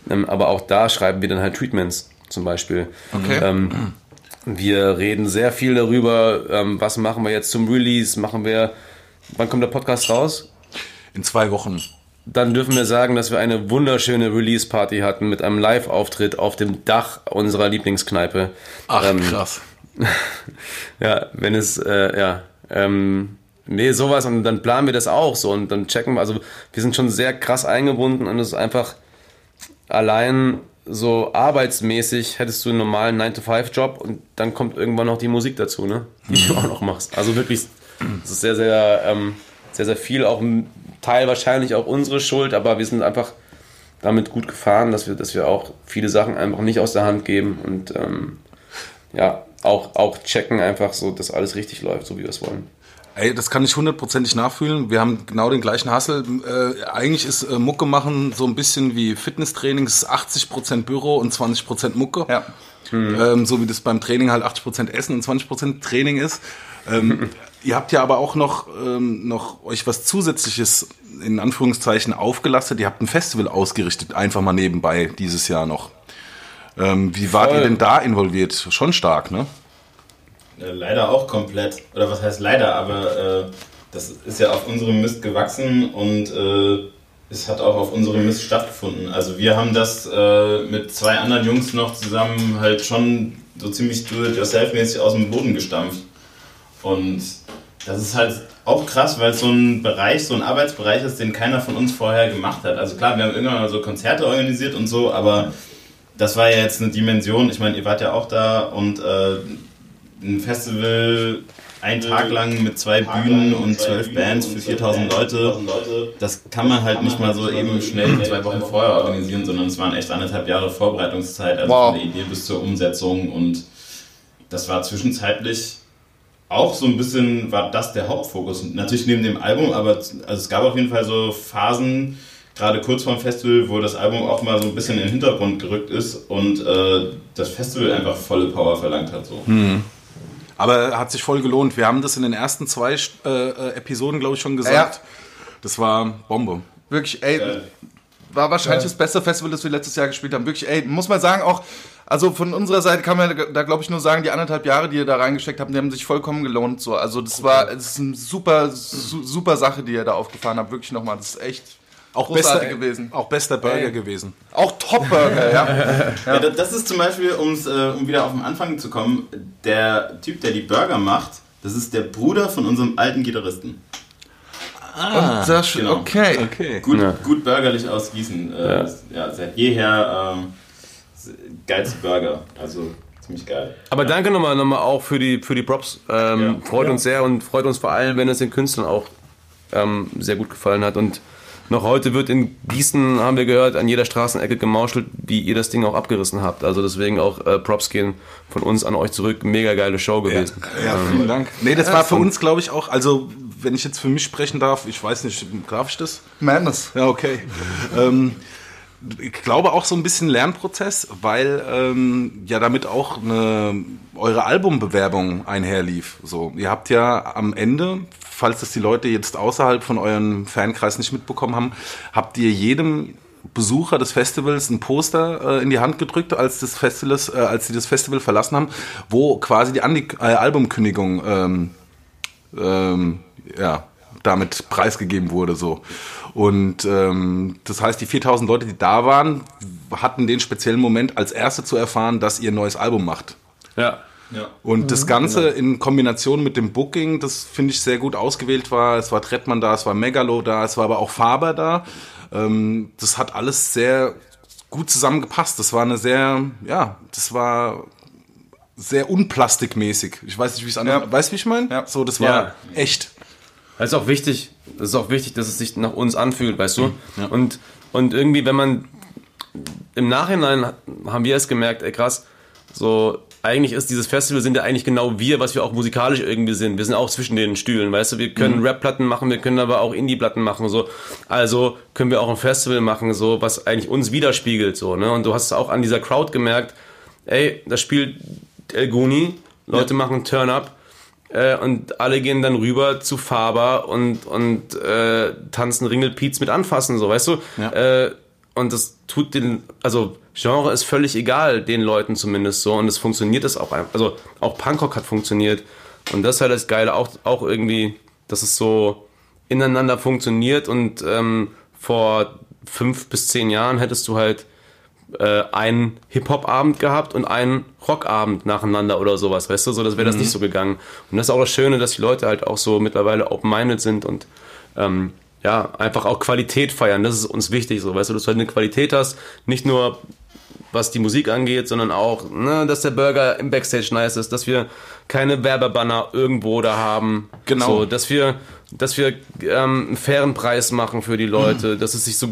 C: Ähm, aber auch da schreiben wir dann halt Treatments zum Beispiel.
B: Okay.
C: Ähm, wir reden sehr viel darüber, ähm, was machen wir jetzt zum Release, machen wir, wann kommt der Podcast raus?
A: In zwei Wochen.
C: Dann dürfen wir sagen, dass wir eine wunderschöne Release-Party hatten mit einem Live-Auftritt auf dem Dach unserer Lieblingskneipe.
A: Ach,
C: Ähm,
A: krass.
C: Ja, wenn es, äh, ja, ähm, nee, sowas und dann planen wir das auch so und dann checken wir, also wir sind schon sehr krass eingebunden und es ist einfach allein so arbeitsmäßig hättest du einen normalen 9-to-5-Job und dann kommt irgendwann noch die Musik dazu, ne? Die du auch noch machst. Also wirklich, es ist sehr, sehr, ähm, sehr, sehr viel, auch ein Teil wahrscheinlich auch unsere Schuld, aber wir sind einfach damit gut gefahren, dass wir, dass wir auch viele Sachen einfach nicht aus der Hand geben und ähm, ja, auch, auch checken einfach so, dass alles richtig läuft, so wie wir es wollen.
A: Ey, das kann ich hundertprozentig nachfühlen. Wir haben genau den gleichen Hassel. Äh, eigentlich ist äh, Mucke machen so ein bisschen wie Fitnesstraining. Es ist 80% Büro und 20% Mucke.
B: Ja.
A: Ähm, so wie das beim Training halt 80% Essen und 20% Training ist. Ähm, ihr habt ja aber auch noch, ähm, noch euch was Zusätzliches in Anführungszeichen aufgelastet. Ihr habt ein Festival ausgerichtet, einfach mal nebenbei dieses Jahr noch. Ähm, wie wart
C: Voll.
A: ihr denn da involviert? Schon stark, ne?
D: Äh, leider auch komplett. Oder was heißt leider, aber äh, das ist ja auf unserem Mist gewachsen und äh, es hat auch auf unserem Mist stattgefunden. Also wir haben das äh, mit zwei anderen Jungs noch zusammen halt schon so ziemlich do-it-yourself-mäßig aus dem Boden gestampft. Und das ist halt auch krass, weil es so ein Bereich, so ein Arbeitsbereich ist, den keiner von uns vorher gemacht hat. Also klar, wir haben irgendwann mal so Konzerte organisiert und so, aber das war ja jetzt eine Dimension. Ich meine, ihr wart ja auch da und äh, ein Festival ein Tag lang mit zwei Bühnen und zwölf Bands für 4000 Leute, das kann man halt nicht mal so eben schnell zwei Wochen vorher organisieren, sondern es waren echt anderthalb Jahre Vorbereitungszeit, also
B: Wow.
D: von der Idee bis zur Umsetzung und das war zwischenzeitlich auch so ein bisschen, war das der Hauptfokus. Natürlich neben dem Album, aber also es gab auf jeden Fall so Phasen, gerade kurz vorm Festival, wo das Album auch mal so ein bisschen in den Hintergrund gerückt ist und äh, das Festival einfach volle Power verlangt hat. So.
A: Aber hat sich voll gelohnt. Wir haben das in den ersten zwei äh, äh, Episoden, glaube ich, schon gesagt. Das war Bombe.
B: Wirklich, ey,
D: Geil.
B: war wahrscheinlich das beste Festival, das wir letztes Jahr gespielt haben. Wirklich, ey, muss man sagen, auch, also von unserer Seite kann man da, glaube ich, nur sagen, die anderthalb Jahre, die ihr da reingesteckt habt, die haben sich vollkommen gelohnt. So. Also das war, das ist eine super, su, super Sache, die ihr da aufgefahren habt. Wirklich nochmal, das ist echt
A: Auch
B: großartig
A: bester,
B: gewesen.
A: Auch bester Burger
B: Ey.
A: gewesen.
B: Auch Top-Burger, ja.
D: Ja. da- das ist zum Beispiel, um's, äh, um wieder auf den Anfang zu kommen, der Typ, der die Burger macht, das ist der Bruder von unserem alten Gitarristen.
B: Und das,
D: genau.
B: okay.
A: Okay.
D: Gut,
C: Ja.
D: gut bürgerlich aus Gießen. Äh,
C: Ja.
D: ja, seit jeher ähm, geilste Burger. Also ziemlich geil.
C: Aber danke nochmal noch mal auch für die, für die Props. Ähm,
D: Ja.
C: freut uns sehr und freut uns vor allem, wenn es den Künstlern auch ähm, sehr gut gefallen hat. Und noch heute wird in Gießen, haben wir gehört, an jeder Straßenecke gemauschelt, wie ihr das Ding auch abgerissen habt. Also deswegen auch äh, Props gehen von uns an euch zurück. Mega geile Show gewesen.
A: Ja, vielen Dank. Nee, das war für uns, glaube ich, auch, also wenn ich jetzt für mich sprechen darf, ich weiß nicht, darf ich das?
B: Madness.
A: Ja, okay. ähm, ich glaube auch so ein bisschen Lernprozess, weil ähm, ja damit auch eine, eure Albumbewerbung einherlief. So, ihr habt ja am Ende, falls das die Leute jetzt außerhalb von eurem Fankreis nicht mitbekommen haben, habt ihr jedem Besucher des Festivals ein Poster äh, in die Hand gedrückt, als das Festivals, äh, als sie das Festival verlassen haben, wo quasi die Andi äh, Albumkündigung ähm, ähm, ja, damit preisgegeben wurde. So. Und ähm, das heißt, die 4000 Leute, die da waren, hatten den speziellen Moment als Erste zu erfahren, dass ihr ein neues Album macht.
C: Ja.
D: Ja.
A: Und das Ganze in Kombination mit dem Booking, das finde ich sehr gut ausgewählt war. Es war Trettmann da, es war Megalo da, es war aber auch Faber da. Ähm, das hat alles sehr gut zusammengepasst. Das war eine sehr, ja, das war sehr unplastikmäßig. Ich weiß nicht, wie es andere,
B: Ja.
A: weißt du, wie ich meine?
B: Ja.
A: So, das war
C: Ja.
A: echt.
C: Das ist auch wichtig. Das ist auch wichtig, dass es sich nach uns anfühlt, weißt du? Und, und irgendwie, wenn man im Nachhinein haben wir es gemerkt, ey krass, so eigentlich ist dieses Festival sind ja eigentlich genau wir, was wir auch musikalisch irgendwie sind. Wir sind auch zwischen den Stühlen, weißt du? Wir können Rap-Platten machen, wir können aber auch Indie-Platten machen, so. Also können wir auch ein Festival machen, so, was eigentlich uns widerspiegelt, so, ne? Und du hast auch an dieser Crowd gemerkt, ey, da spielt El Guni, Leute machen Turn-Up, äh, und alle gehen dann rüber zu Faber und, und äh, tanzen Ringelpiez mit anfassen, so, weißt du?
A: Ja.
C: Äh, und das tut den, also Genre ist völlig egal, den Leuten zumindest so. Und es funktioniert es auch einfach. Also auch Punkrock hat funktioniert. Und das ist halt das Geile, auch, auch irgendwie, dass es so ineinander funktioniert. Und ähm, vor fünf bis zehn Jahren hättest du halt äh, einen Hip-Hop-Abend gehabt und einen Rock-Abend nacheinander oder sowas, weißt du, so, das wäre das nicht so gegangen. Und das ist auch das Schöne, dass die Leute halt auch so mittlerweile open-minded sind und ähm, ja, einfach auch Qualität feiern, das ist uns wichtig, so, weißt du, dass du halt eine Qualität hast, nicht nur was die Musik angeht, sondern auch, ne, dass der Burger im Backstage nice ist, dass wir keine Werbebanner irgendwo da haben,
A: Genau.
C: so, dass wir, dass wir ähm, einen fairen Preis machen für die Leute, dass es sich so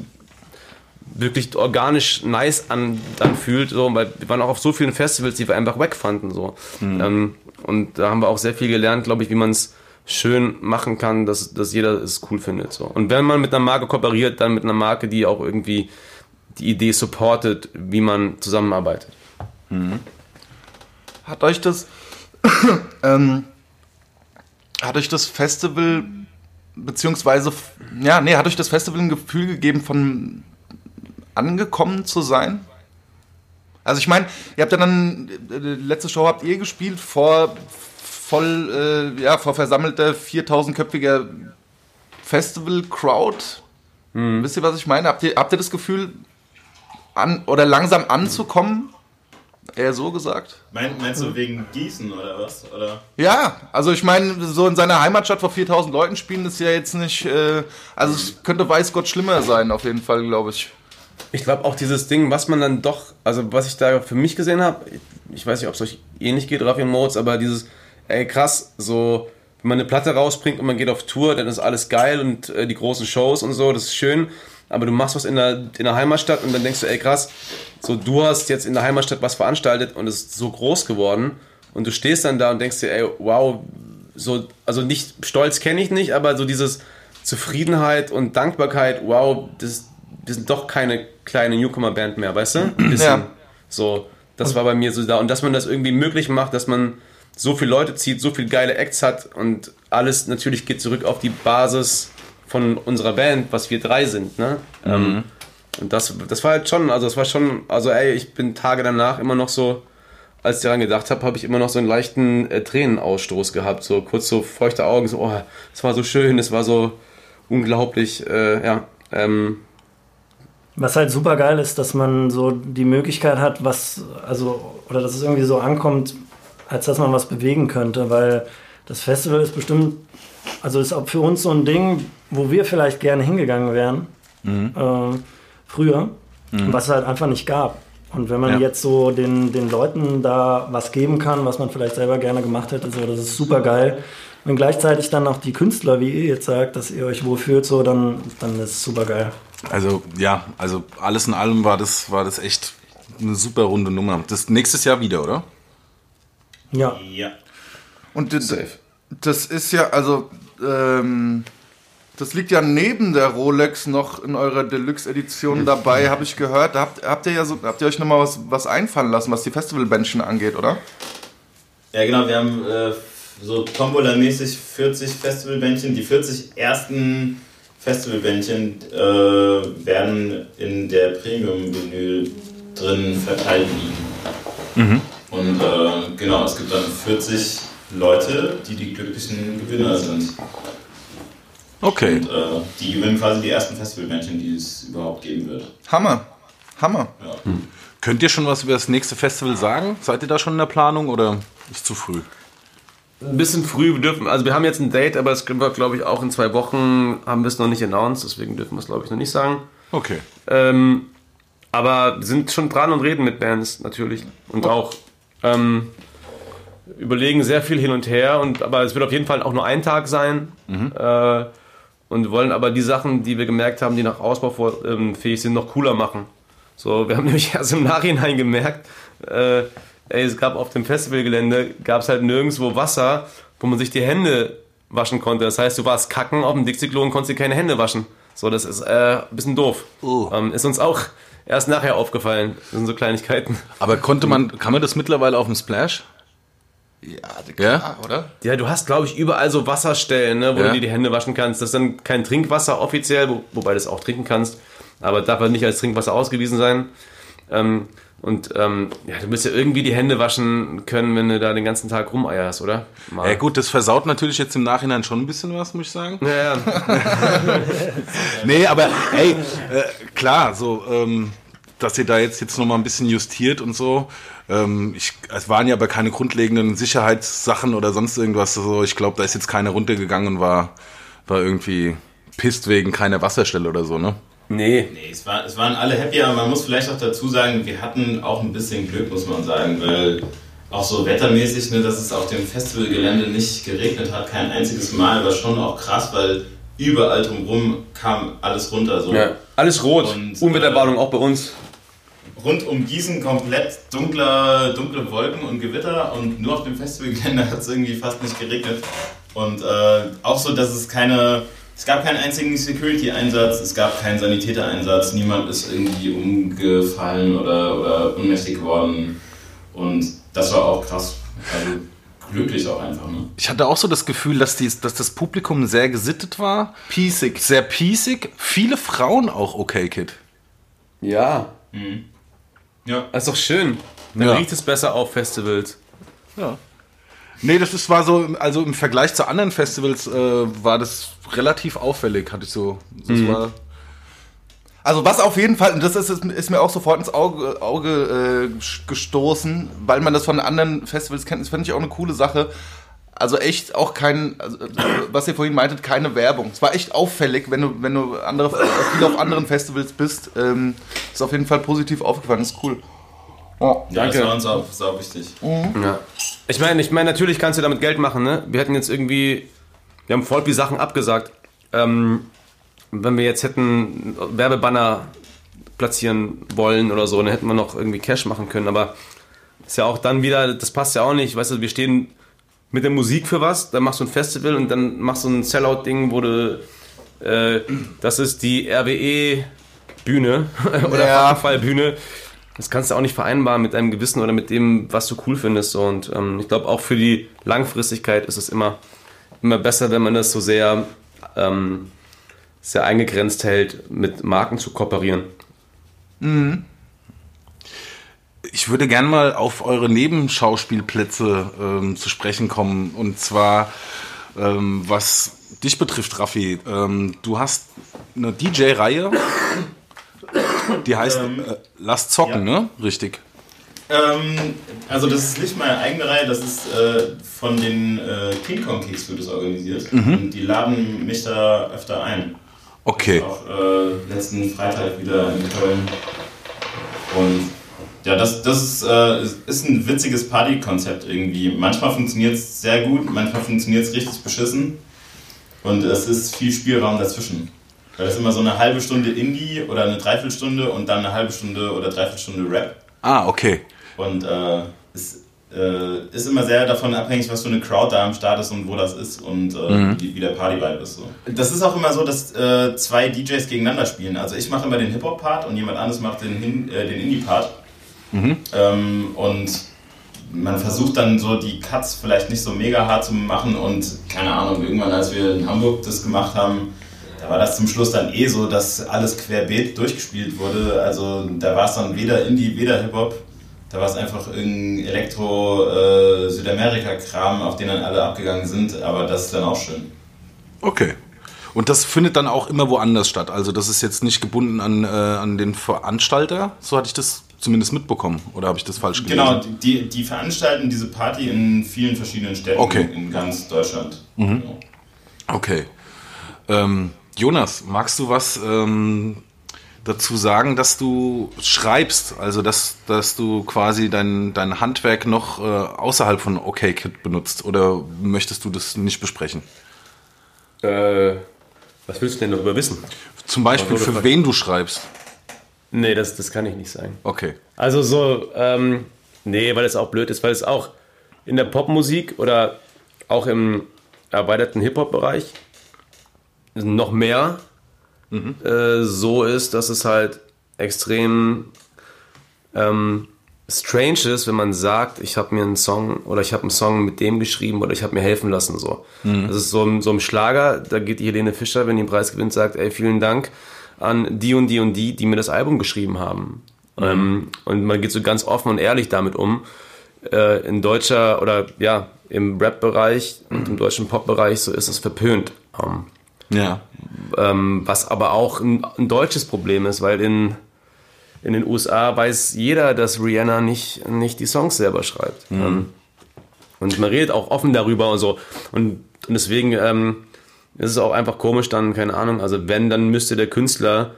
C: wirklich organisch nice an, anfühlt, so, weil wir waren auch auf so vielen Festivals, die wir einfach weg fanden. So. Ähm, und da haben wir auch sehr viel gelernt, glaube ich, wie man es schön machen kann, dass, dass jeder es cool findet. So. Und wenn man mit einer Marke kooperiert, dann mit einer Marke, die auch irgendwie die Idee supportet, wie man zusammenarbeitet.
B: Hat euch das, ähm, hat euch das Festival, beziehungsweise, ja, nee, hat euch das Festival ein Gefühl gegeben, von angekommen zu sein? Also ich meine, ihr habt ja dann, äh, die letzte Show habt ihr gespielt vor voll, äh, ja, vor versammelter 4000-köpfiger Festival-Crowd. Wisst ihr, was ich meine? Habt ihr, habt ihr das Gefühl, an, oder langsam anzukommen? Eher so gesagt.
D: Mein, meinst du wegen Gießen oder was? Oder?
B: Ja, also ich meine, so in seiner Heimatstadt vor 4000 Leuten spielen ist ja jetzt nicht, äh, also es könnte weiß Gott schlimmer sein, auf jeden Fall, glaube ich.
C: Ich glaube auch dieses Ding, was man dann doch, also was ich da für mich gesehen habe, ich weiß nicht, ob es euch ähnlich geht, Raffi und Moritz, aber dieses, ey krass, so, wenn man eine Platte rausbringt und man geht auf Tour, dann ist alles geil und äh, die großen Shows und so, das ist schön, aber du machst was in der, in der Heimatstadt und dann denkst du, ey krass, so du hast jetzt in der Heimatstadt was veranstaltet und es ist so groß geworden und du stehst dann da und denkst dir, ey, wow, so, also nicht, Stolz kenne ich nicht, aber so dieses Zufriedenheit und Dankbarkeit, wow, das, wir sind doch keine kleine Newcomer-Band mehr, weißt du? Ein bisschen.
B: Ja.
C: So, das war bei mir so da. Und dass man das irgendwie möglich macht, dass man so viele Leute zieht, so viele geile Acts hat und alles natürlich geht zurück auf die Basis von unserer Band, was wir drei sind, ne? Ähm, und das, das war halt schon, also das war schon, also ey, ich bin Tage danach immer noch so, als ich daran gedacht habe, habe ich immer noch so einen leichten äh, Tränenausstoß gehabt, so kurz so feuchte Augen, so, oh, es war so schön, es war so unglaublich, äh, ja, ähm,
E: Was halt super geil ist, dass man so die Möglichkeit hat, was, also, oder dass es irgendwie so ankommt, als dass man was bewegen könnte, weil das Festival ist bestimmt, also ist auch für uns so ein Ding, wo wir vielleicht gerne hingegangen wären, äh, früher, was es halt einfach nicht gab. Und wenn man
A: Ja.
E: jetzt so den, den Leuten da was geben kann, was man vielleicht selber gerne gemacht hätte, so, das ist super geil. Wenn gleichzeitig dann auch die Künstler, wie ihr jetzt sagt, dass ihr euch wohlfühlt, so, dann, dann ist es super geil.
A: Also ja, also alles in allem war das, war das echt eine super runde Nummer. Das nächstes Jahr wieder, oder?
E: Ja.
D: Ja.
B: Und das,
C: Safe.
B: das ist ja, also, ähm, das liegt ja neben der Rolex noch in eurer Deluxe-Edition dabei, habe ich gehört. Da habt, habt ihr ja so, habt ihr euch nochmal was, was einfallen lassen, was die Festivalbändchen angeht, oder?
D: Ja, genau, wir haben äh, so Tombola-mäßig 40 Festivalbändchen. Die 40 ersten Festivalbändchen äh, werden in der Premium-Vinyl drin verteilt liegen. Und äh, genau, es gibt dann 40 Leute, die die glücklichen Gewinner sind.
A: Okay.
D: Und äh, die gewinnen quasi die ersten Festivalbändchen, die es überhaupt geben wird.
B: Hammer. Hammer.
D: Ja.
A: Könnt ihr schon was über das nächste Festival sagen? Seid ihr da schon in der Planung oder ist zu früh?
C: ein bisschen früh wir dürfen. Also wir haben jetzt ein Date, aber das können wir, glaube ich, auch in zwei Wochen haben wir es noch nicht announced, deswegen dürfen wir es, glaube ich, noch nicht sagen.
A: Okay.
C: Ähm, aber sind schon dran und reden mit Bands natürlich und auch ähm, überlegen sehr viel hin und her. Und aber es wird auf jeden Fall auch nur ein Tag sein. Äh, und wollen aber die Sachen, die wir gemerkt haben, die nach Ausbau vor- ähm, fähig sind, noch cooler machen. So, wir haben nämlich erst im Nachhinein gemerkt, äh, ey, es gab auf dem Festivalgelände gab es halt nirgendwo Wasser, wo man sich die Hände waschen konnte. Das heißt, du warst kacken auf dem Dixie-Klo und konntest dir keine Hände waschen. So, das ist äh, ein bisschen doof.
A: Oh.
C: Ähm, ist uns auch erst nachher aufgefallen. Das sind so Kleinigkeiten.
A: Aber konnte man, kann man das mittlerweile auf dem Splash?
B: Ja,
A: Ja?
B: oder?
C: Ja, du hast, glaube ich, überall so Wasserstellen, ne, wo
A: Ja.
C: du dir die Hände waschen kannst. Das ist dann kein Trinkwasser offiziell, wo, wobei du es auch trinken kannst, aber darf halt nicht als Trinkwasser ausgewiesen sein. Ähm, und ähm, ja, du musst ja irgendwie die Hände waschen können, wenn du da den ganzen Tag rumeierst, oder? Mal.
A: Ja gut, das versaut natürlich jetzt im Nachhinein schon ein bisschen was, muss ich sagen.
C: Ja, ja.
A: Nee, aber ey, äh, klar, so, ähm, dass ihr da jetzt, jetzt nochmal ein bisschen justiert und so. Ähm, ich, es waren ja aber keine grundlegenden Sicherheitssachen oder sonst irgendwas. So, ich glaube, da ist jetzt keiner runtergegangen und war, war irgendwie pisst wegen keiner Wasserstelle oder so, ne?
C: Nee.
D: Nee, es, war, es waren alle happy, aber man muss vielleicht auch dazu sagen, wir hatten auch ein bisschen Glück, muss man sagen, weil auch so wettermäßig, ne, dass es auf dem Festivalgelände nicht geregnet hat, kein einziges Mal, war schon auch krass, weil überall drumherum kam alles runter. So.
C: Ja, alles rot.
D: Und,
C: Unwetterwarnung auch bei uns.
D: Rund um Gießen komplett dunkler, dunkle Wolken und Gewitter und nur auf dem Festivalgelände hat es irgendwie fast nicht geregnet. Und äh, auch so, dass es keine, es gab keinen einzigen Security-Einsatz, es gab keinen Sanitätereinsatz, niemand ist irgendwie umgefallen oder, oder ohnmächtig geworden. Und das war auch krass. Also glücklich auch einfach, ne?
A: Ich hatte auch so das Gefühl, dass, die, dass das Publikum sehr gesittet war.
B: Piesig.
A: Sehr piesig. Viele Frauen auch okay, Kid.
C: Ja.
D: Ja.
C: Das ist doch schön. Dann
A: Ja.
C: riecht es besser auf Festivals.
A: Nee, das ist, war so, also im Vergleich zu anderen Festivals äh, war das relativ auffällig, hatte ich so. Das war,
B: Also was auf jeden Fall, und das ist, ist mir auch sofort ins Auge, Auge äh, gestoßen, weil man das von anderen Festivals kennt, das finde ich auch eine coole Sache. Also echt auch kein, also, was ihr vorhin meintet, keine Werbung. Es war echt auffällig, wenn du, wenn du andere, viel auf anderen Festivals bist. Ähm, ist auf jeden Fall positiv aufgefallen, ist cool.
D: Ja,
C: Danke.
D: das war uns auch sau wichtig.
C: Ja. Ich meine, ich meine, natürlich kannst du damit Geld machen, ne? Wir hätten jetzt irgendwie, wir haben voll viele Sachen abgesagt. Ähm, wenn wir jetzt hätten Werbebanner platzieren wollen oder so, dann hätten wir noch irgendwie Cash machen können. Aber ist ja auch dann wieder, das passt ja auch nicht. Weißt du, wir stehen mit der Musik für was, dann machst du ein Festival und dann machst du ein Sellout-Ding, wo du, äh, das ist die RWE-Bühne oder
B: Ja.
C: Vattenfall-Bühne. Das kannst du auch nicht vereinbaren mit deinem Gewissen oder mit dem, was du cool findest. So. Und ähm, ich glaube, auch für die Langfristigkeit ist es immer, immer besser, wenn man das so sehr, ähm, sehr eingegrenzt hält, mit Marken zu kooperieren.
A: Ich würde gern mal auf eure Nebenschauspielplätze ähm, zu sprechen kommen. Und zwar, ähm, was dich betrifft, Raffi. Ähm, du hast eine DJ-Reihe, die heißt äh, Lass zocken,
D: ja.
A: ne? Richtig.
D: Ähm, also das ist nicht meine eigene Reihe, das ist äh, von den äh, King Kong Kicks wird das organisiert. Und die laden mich da öfter ein.
A: Okay.
D: Auch äh, letzten Freitag wieder in Köln. Und ja, das, das ist, äh, ist- ein witziges Partykonzept irgendwie. Manchmal funktioniert es sehr gut, manchmal funktioniert es richtig beschissen. Und es ist viel Spielraum dazwischen. Weil es ist immer so eine halbe Stunde Indie oder eine Dreiviertelstunde und dann eine halbe Stunde oder Dreiviertelstunde Rap.
A: Ah, okay.
D: Und äh, es äh, ist immer sehr davon abhängig, was für eine Crowd da am Start ist und wo das ist und äh, wie, wie der Party-Vibe ist. So. Das ist auch immer so, dass äh, zwei DJs gegeneinander spielen. Also ich mache immer den Hip-Hop-Part und jemand anderes macht den, äh, den Indie-Part. Ähm, und man versucht dann so die Cuts vielleicht nicht so mega hart zu machen und keine Ahnung, irgendwann als wir in Hamburg das gemacht haben, da war das zum Schluss dann eh so, dass alles querbeet durchgespielt wurde. Also da war es dann weder Indie, weder Hip-Hop. Da war es einfach irgendein Elektro-Südamerika-Kram, auf den dann alle abgegangen sind, aber das ist dann auch schön.
A: Okay. Und das findet dann auch immer woanders statt. Also das ist jetzt nicht gebunden an, äh, an den Veranstalter. So hatte ich das zumindest mitbekommen. Oder habe ich das falsch gelesen?
D: Genau, die, die veranstalten diese Party in vielen verschiedenen Städten
A: Okay.
D: in ganz Deutschland. Genau.
A: Okay. Ähm, Jonas, magst du was ähm, dazu sagen, dass du schreibst? Also, dass, dass du quasi dein, dein Handwerk noch äh, außerhalb von OKKit benutzt? Oder möchtest du das nicht besprechen?
C: Äh, was willst du denn darüber wissen?
A: Zum Beispiel, für wen du schreibst?
C: Nee, das, das kann ich nicht sagen.
A: Okay.
C: Also so, ähm, nee, weil es auch blöd ist, weil es auch in der Popmusik oder auch im erweiterten Hip-Hop-Bereich noch mehr äh, so ist, dass es halt extrem ähm, strange ist, wenn man sagt, ich habe mir einen Song oder ich habe einen Song mit dem geschrieben oder ich habe mir helfen lassen. So. Das ist so, im- so im Schlager, da geht die Helene Fischer, wenn die den Preis gewinnt, sagt, ey, vielen Dank an die und die und die, die mir das Album geschrieben haben. Ähm, und man geht so ganz offen und ehrlich damit um. Äh, in deutscher oder ja, im Rap-Bereich und im deutschen Pop-Bereich, so ist es verpönt. Ähm,
A: Ja.
C: ähm, was aber auch ein, ein deutsches Problem ist, weil in, in den USA weiß jeder, dass Rihanna nicht, nicht die Songs selber schreibt. Ähm, und man redet auch offen darüber und so. Und, und deswegen ähm, ist es auch einfach komisch dann, keine Ahnung, also wenn, dann müsste der Künstler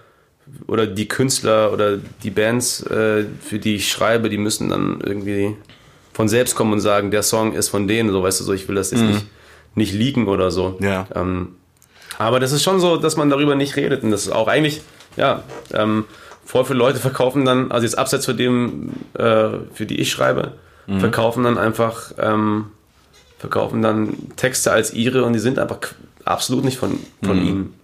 C: oder die Künstler oder die Bands, äh, für die ich schreibe, die müssen dann irgendwie von selbst kommen und sagen, der Song ist von denen, so weißt du, so ich will das jetzt nicht, nicht leaken oder so.
A: Ja.
C: Ähm, aber das ist schon so, dass man darüber nicht redet. Und das ist auch eigentlich, ja, ähm, voll viele Leute verkaufen dann, also jetzt abseits von dem, äh, für die ich schreibe, verkaufen dann einfach, ähm, verkaufen dann Texte als ihre und die sind einfach absolut nicht von, von ihnen.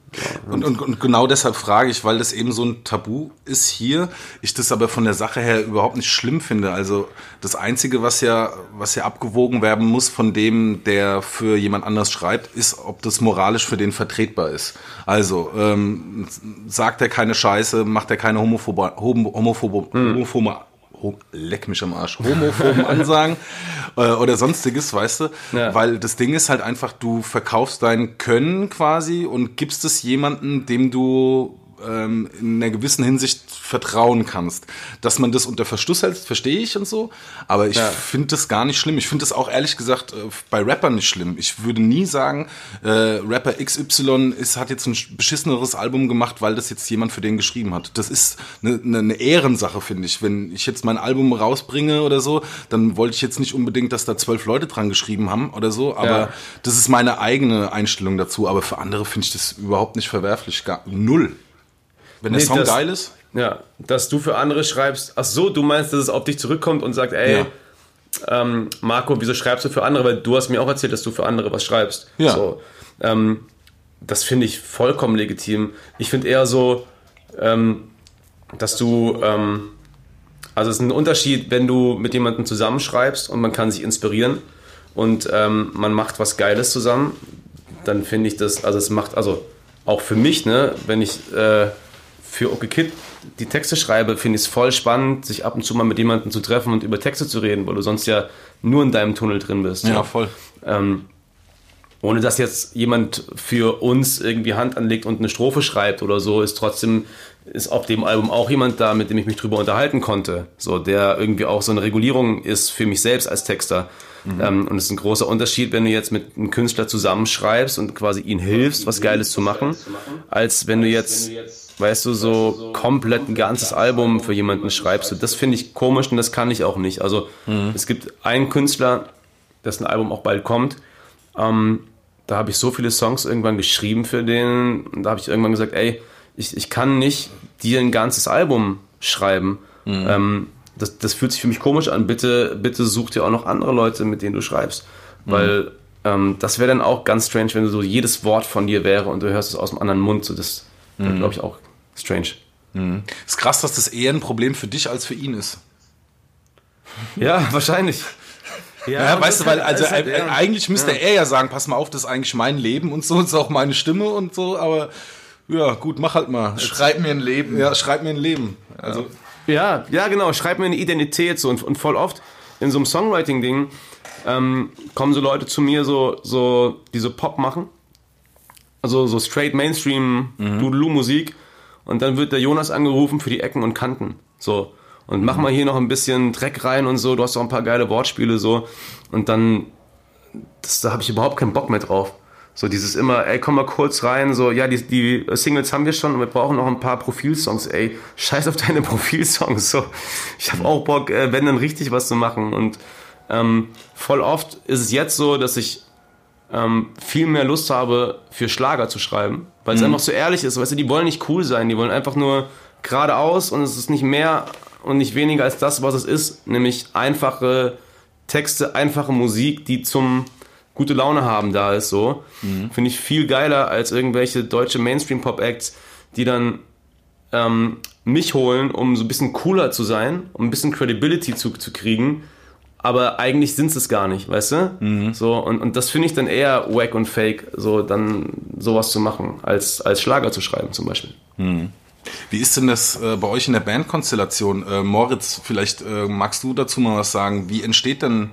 A: Und, und, und genau deshalb frage ich, weil das eben so ein Tabu ist hier, ich das aber von der Sache her überhaupt nicht schlimm finde. Also das Einzige, was ja, was ja abgewogen werden muss von dem, der für jemand anders schreibt, ist, ob das moralisch für den vertretbar ist. Also ähm, sagt er keine Scheiße, macht er keine homophobe, homo- homophobe, homophobe ho- leck mich am Arsch, homophoben Ansagen äh, oder sonstiges, weißt du?
C: Ja.
A: Weil das Ding ist halt einfach, du verkaufst dein Können quasi und gibst es jemanden, dem du ähm, in einer gewissen Hinsicht vertrauen kannst. Dass man das unter Verschluss hält, verstehe ich und so, aber ich
C: Ja.
A: finde das gar nicht schlimm. Ich finde das auch ehrlich gesagt äh, bei Rappern nicht schlimm. Ich würde nie sagen, äh, Rapper XY ist, hat jetzt ein beschisseneres Album gemacht, weil das jetzt jemand für den geschrieben hat. Das ist eine, eine, eine Ehrensache, finde ich. Wenn ich jetzt mein Album rausbringe oder so, dann wollte ich jetzt nicht unbedingt, dass da zwölf Leute dran geschrieben haben oder so, aber
C: Ja.
A: das ist meine eigene Einstellung dazu. Aber für andere finde ich das überhaupt nicht verwerflich. Gar, null. Wenn der
C: Nee,
A: Song
C: das-
A: geil ist.
C: Ja, dass du für andere schreibst. Ach so, du meinst, dass es auf dich zurückkommt und sagt, ey,
A: Ja.
C: ähm, Marco, wieso schreibst du für andere? Weil du hast mir auch erzählt, dass du für andere was schreibst.
A: Ja.
C: So, ähm, das finde ich vollkommen legitim. Ich finde eher so, ähm, dass du, ähm, also es ist ein Unterschied, wenn du mit jemandem zusammenschreibst und man kann sich inspirieren und ähm, man macht was Geiles zusammen, dann finde ich das, also es macht, also auch für mich, ne, wenn ich äh, für Okay Kid die Texte schreibe, finde ich es voll spannend, sich ab und zu mal mit jemandem zu treffen und über Texte zu reden, weil du sonst ja nur in deinem Tunnel drin bist.
A: Ja, voll.
C: Ähm, ohne dass jetzt jemand für uns irgendwie Hand anlegt und eine Strophe schreibt oder so, ist trotzdem ist auf dem Album auch jemand da, mit dem ich mich drüber unterhalten konnte. So, der irgendwie auch so eine Regulierung ist für mich selbst als Texter. Ähm, und es ist ein großer Unterschied, wenn du jetzt mit einem Künstler zusammenschreibst und quasi ihn hilfst, was Geiles zu machen, als wenn du jetzt, weißt du, so komplett ein ganzes Album für jemanden schreibst. Und das finde ich komisch und das kann ich auch nicht. Also, es gibt einen Künstler, dessen Album auch bald kommt, ähm, da habe ich so viele Songs irgendwann geschrieben für den. Und da habe ich irgendwann gesagt, ey, ich, ich kann nicht dir ein ganzes Album schreiben. Ähm, das, das fühlt sich für mich komisch an. Bitte, bitte such dir auch noch andere Leute, mit denen du schreibst. Weil ähm, das wäre dann auch ganz strange, wenn so jedes Wort von dir wäre und du hörst es aus dem anderen Mund. So, das wäre, glaube ich, auch strange.
A: Ist krass, dass das eher ein Problem für dich als für ihn ist.
C: Ja, wahrscheinlich.
A: Ja,
C: und
A: weißt du, weil also
C: halt-
A: äh,
C: ist halt- ja.
A: eigentlich müsste er ja sagen, pass mal auf, das ist eigentlich mein Leben und so, das ist auch meine Stimme und so, aber ja, gut, mach halt mal.
B: Schreib mir ein Leben.
A: Ja, schreib mir ein Leben. Also,
C: Ja, ja, genau. Schreib mir eine Identität so und, und voll oft in so einem Songwriting-Ding ähm, kommen so Leute zu mir, so, so die so Pop machen, also so straight Mainstream Doodaloo-Musik und dann wird der Jonas angerufen für die Ecken und Kanten, so. Und mach mal hier noch ein bisschen Dreck rein und so. Du hast auch ein paar geile Wortspiele so. Und dann das, da habe ich überhaupt keinen Bock mehr drauf. So dieses immer, ey, komm mal kurz rein, so, ja, die, die Singles haben wir schon und wir brauchen noch ein paar Profilsongs, ey, scheiß auf deine Profilsongs, so. Ich habe auch Bock, äh, wenn dann richtig was zu machen. Und ähm, voll oft ist es jetzt so, dass ich ähm, viel mehr Lust habe, für Schlager zu schreiben, weil es einfach so ehrlich ist, weißt du, die wollen nicht cool sein, die wollen einfach nur geradeaus und es ist nicht mehr und nicht weniger als das, was es ist, nämlich einfache Texte, einfache Musik, die zum gute Laune haben da ist so. Finde ich viel geiler als irgendwelche deutsche Mainstream-Pop-Acts, die dann ähm, mich holen, um so ein bisschen cooler zu sein, um ein bisschen Credibility zu, zu kriegen. Aber eigentlich sind es gar nicht, weißt du? So, und, und das finde ich dann eher wack und fake, so dann sowas zu machen, als, als Schlager zu schreiben zum Beispiel.
A: wie ist denn das äh, bei euch in der Bandkonstellation? Äh, Moritz, vielleicht äh, magst du dazu mal was sagen. Wie entsteht denn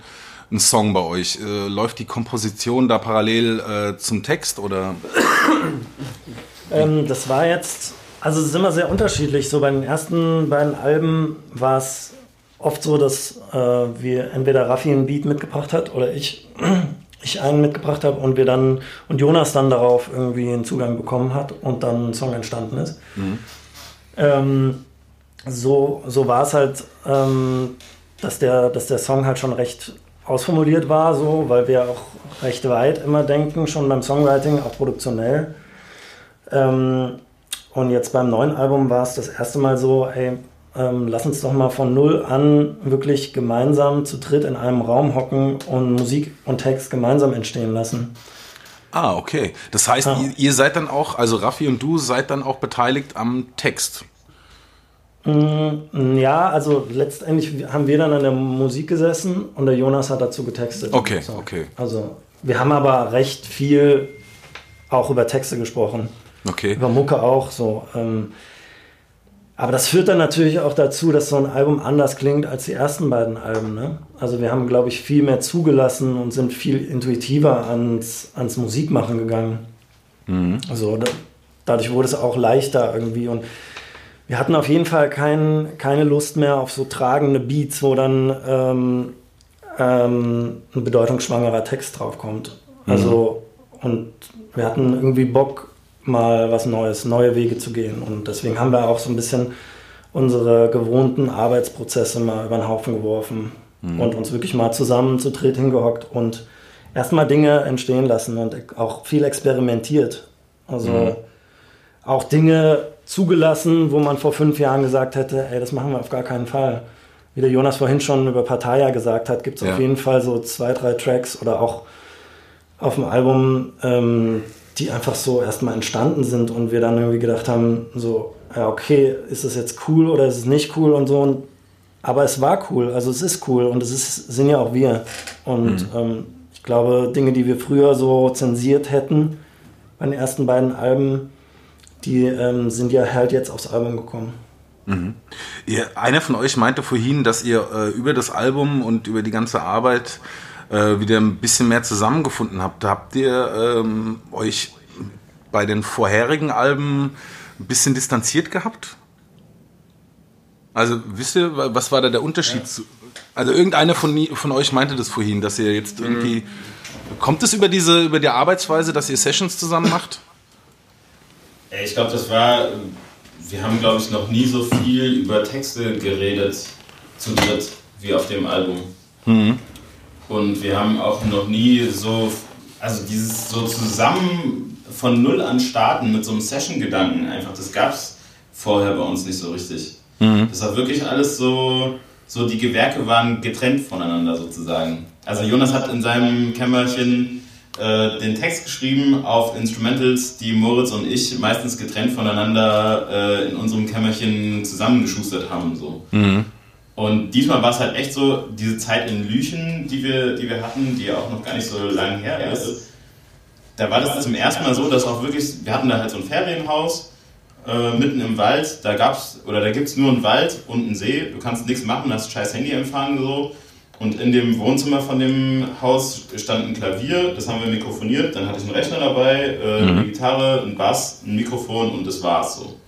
A: ein Song bei euch? Äh, läuft die Komposition da parallel äh, zum Text oder?
E: Ähm, das war jetzt, also es ist immer sehr unterschiedlich. So bei den ersten beiden Alben war es oft so, dass äh, wir entweder Raffi einen Beat mitgebracht hat oder ich, ich einen mitgebracht habe und wir dann und Jonas dann darauf irgendwie einen Zugang bekommen hat und dann ein Song entstanden ist. Ähm, so, so war es halt, ähm, dass, der, dass der Song halt schon recht ausformuliert war, so, weil wir auch recht weit immer denken, schon beim Songwriting, auch produktionell. Ähm, und jetzt beim neuen Album war es das erste Mal so, ey, ähm, lass uns doch mal von null an wirklich gemeinsam zu dritt in einem Raum hocken und Musik und Text gemeinsam entstehen lassen.
A: Ah, okay. Das heißt,
E: Ja.
A: ihr, ihr seid dann auch, also Raffi und du seid dann auch beteiligt am Text.
E: Ja, also letztendlich haben wir dann an der Musik gesessen und der Jonas hat dazu getextet.
A: Okay,
E: So.
A: okay.
E: Also wir haben aber recht viel auch über Texte gesprochen.
A: Okay.
E: Über Mucke auch so. Ähm, aber das führt dann natürlich auch dazu, dass so ein Album anders klingt als die ersten beiden Alben. Ne? Also wir haben, glaube ich, viel mehr zugelassen und sind viel intuitiver ans, ans Musikmachen gegangen. Also da, dadurch wurde es auch leichter irgendwie und wir hatten auf jeden Fall kein, keine Lust mehr auf so tragende Beats, wo dann ähm, ähm, ein bedeutungsschwangerer Text draufkommt. Also, und wir hatten irgendwie Bock, mal was Neues, neue Wege zu gehen. Und deswegen haben wir auch so ein bisschen unsere gewohnten Arbeitsprozesse mal über den Haufen geworfen und uns wirklich mal zusammen zu dritt hingehockt und erstmal Dinge entstehen lassen und auch viel experimentiert. Also auch Dinge zugelassen, wo man vor fünf Jahren gesagt hätte, ey, das machen wir auf gar keinen Fall. Wie der Jonas vorhin schon über Parteier gesagt hat, gibt es
A: Ja.
E: auf jeden Fall so zwei, drei Tracks oder auch auf dem Album, ähm, die einfach so erstmal entstanden sind und wir dann irgendwie gedacht haben, so, ja, okay, ist es jetzt cool oder ist es nicht cool und so. Und, aber es war cool, also es ist cool und es ist, sind ja auch wir. Und ähm, ich glaube, Dinge, die wir früher so zensiert hätten bei den ersten beiden Alben, die ähm, sind ja halt jetzt aufs Album gekommen.
A: Ihr, einer von euch meinte vorhin, dass ihr äh, über das Album und über die ganze Arbeit äh, wieder ein bisschen mehr zusammengefunden habt. Habt ihr ähm, euch bei den vorherigen Alben ein bisschen distanziert gehabt? Also wisst ihr, wa- was war da der Unterschied? Zu, also irgendeiner von, von euch meinte das vorhin, dass ihr jetzt irgendwie... Kommt es über diese über die Arbeitsweise, dass ihr Sessions zusammen macht?
D: Ich glaube, das war. Wir haben, glaube ich, noch nie so viel über Texte geredet zu dritt wie auf dem Album. Und wir haben auch noch nie so. Also dieses so zusammen von Null an starten mit so einem Session-Gedanken einfach, das gab es vorher bei uns nicht so richtig. Das war wirklich alles so. So, die Gewerke waren getrennt voneinander sozusagen. Also Jonas hat in seinem Kämmerchen äh, den Text geschrieben auf Instrumentals, die Moritz und ich meistens getrennt voneinander äh, in unserem Kämmerchen zusammengeschustert haben. So. Und diesmal war es halt echt so, diese Zeit in Lüchen, die wir, die wir hatten, die ja auch noch gar nicht so lange her ist, da war das zum ersten Mal so, dass auch wirklich, wir hatten da halt so ein Ferienhaus äh, mitten im Wald, da gab's, oder da gibt's nur einen Wald und einen See, du kannst nichts machen, hast scheiß Handyempfang so. Und in dem Wohnzimmer von dem Haus stand ein Klavier, das haben wir mikrofoniert, dann hatte ich einen Rechner dabei, äh, eine Gitarre, einen Bass, ein Mikrofon und das war's so.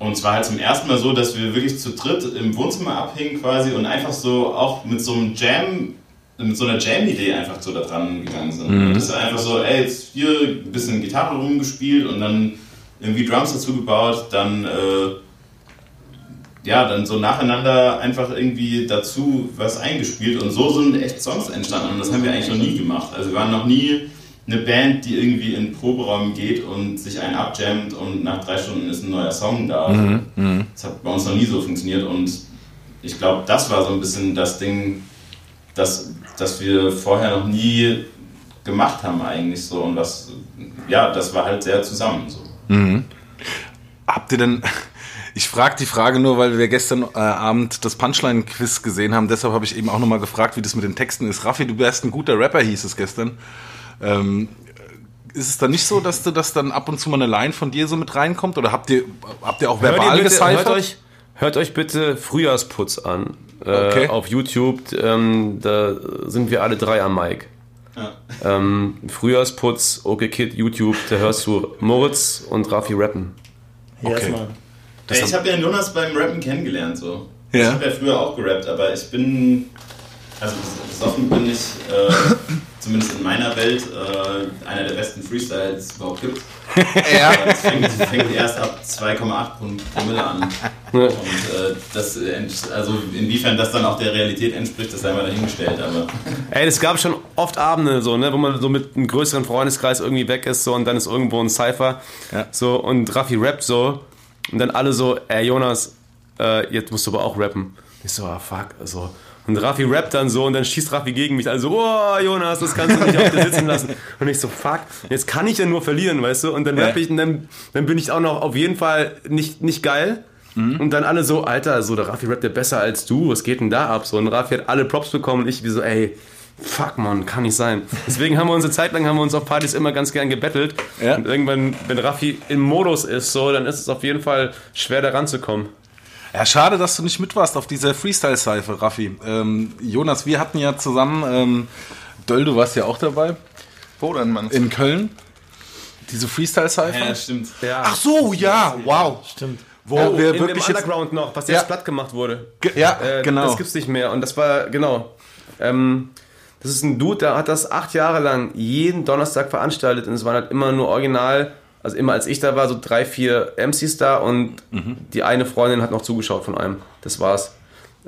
D: Und es war halt zum ersten Mal so, dass wir wirklich zu dritt im Wohnzimmer abhingen quasi und einfach so auch mit so einem Jam, mit so einer Jam-Idee einfach so da dran gegangen sind. Und das ist einfach so, ey, jetzt hier ein bisschen Gitarre rumgespielt und dann irgendwie Drums dazu gebaut, dann äh, ja, dann so nacheinander einfach irgendwie dazu was eingespielt und so sind echt Songs entstanden und das haben wir eigentlich noch nie gemacht. Also wir waren noch nie eine Band, die irgendwie in den Proberaum geht und sich einen abjammt und nach drei Stunden ist ein neuer Song da. Das hat bei uns noch nie so funktioniert und ich glaube, das war so ein bisschen das Ding, das, das wir vorher noch nie gemacht haben eigentlich so und was, ja, das war halt sehr zusammen so.
A: Habt ihr denn, ich frage die Frage nur, weil wir gestern äh, Abend das Punchline-Quiz gesehen haben, deshalb habe ich eben auch nochmal gefragt, wie das mit den Texten ist. Raffi, du wärst ein guter Rapper, hieß es gestern. Ähm, ist es dann nicht so, dass du das dann ab und zu mal eine Line von dir so mit reinkommt? Oder habt ihr, habt ihr auch
C: Hört, ihr
A: verbal
C: bitte, hört,
A: gecyphert?
C: euch, hört euch bitte Frühjahrsputz an. Äh,
A: Okay.
C: Auf YouTube, ähm, da sind wir alle drei am Mic. Ähm, Frühjahrsputz, okay Kid, YouTube, da hörst du Moritz und Raffi rappen.
A: Okay.
D: Ey, ich habe ja Jonas beim Rappen kennengelernt so.
A: Ja.
D: Ich habe ja früher auch gerappt, aber ich bin, also besoffen bin ich, äh, zumindest in meiner Welt, äh, einer der besten Freestyles die es überhaupt gibt.
B: Ja.
D: Das fängt, das fängt erst ab 2,8 Promille an. Und äh, das, äh, also inwiefern das dann auch der Realität entspricht, das sei mal dahingestellt. Aber
C: Ey, es gab schon oft Abende, so, ne, wo man so mit einem größeren Freundeskreis irgendwie weg ist, so, und dann ist irgendwo ein Cypher,
A: Ja.
C: so, und Raffi rappt so, und dann alle so, ey, Jonas, äh, jetzt musst du aber auch rappen. Ich so, ah, fuck, so. Und Raffi rappt dann so, und dann schießt Raffi gegen mich, also, oh, Jonas, das kannst du nicht auf dir sitzen lassen. Und ich so, fuck, jetzt kann ich ja nur verlieren, weißt du, und dann rapp ich, und dann, dann bin ich auch noch auf jeden Fall nicht, nicht geil. Und dann alle so, Alter, so der Raffi rappt ja besser als du, was geht denn da ab? So, und Raffi hat alle Props bekommen und ich wie so, ey, fuck man, kann nicht sein. Deswegen haben wir uns eine Zeit lang haben wir uns auf Partys immer ganz gern gebettelt.
A: Ja.
C: Und irgendwann, wenn Raffi im Modus ist, so, dann ist es auf jeden Fall schwer da ranzukommen.
A: Ja, schade, dass du nicht mit warst auf dieser Freestyle-Cypher, Raffi. Ähm, Jonas, wir hatten ja zusammen, ähm, Döll, du warst ja auch dabei,
B: Wo denn, Mann?
A: in Köln. Diese Freestyle-Cypher?
D: Ja, stimmt.
C: Ja.
B: Ach so, ja, wow.
E: Stimmt.
A: Wo
C: Oh,
A: wir
C: in
A: wirklich
C: dem
A: jetzt,
C: Underground noch, was
B: Ja.
C: jetzt platt gemacht wurde.
A: Ge-
B: Ja,
C: Äh,
A: genau.
C: Das gibt's nicht mehr. Und das war, genau. Ähm, das ist ein Dude, der hat das acht Jahre lang jeden Donnerstag veranstaltet und es waren halt immer nur original, also immer als ich da war, so drei, vier MCs da und
A: Mhm.
C: die eine Freundin hat noch zugeschaut von einem. Das war's.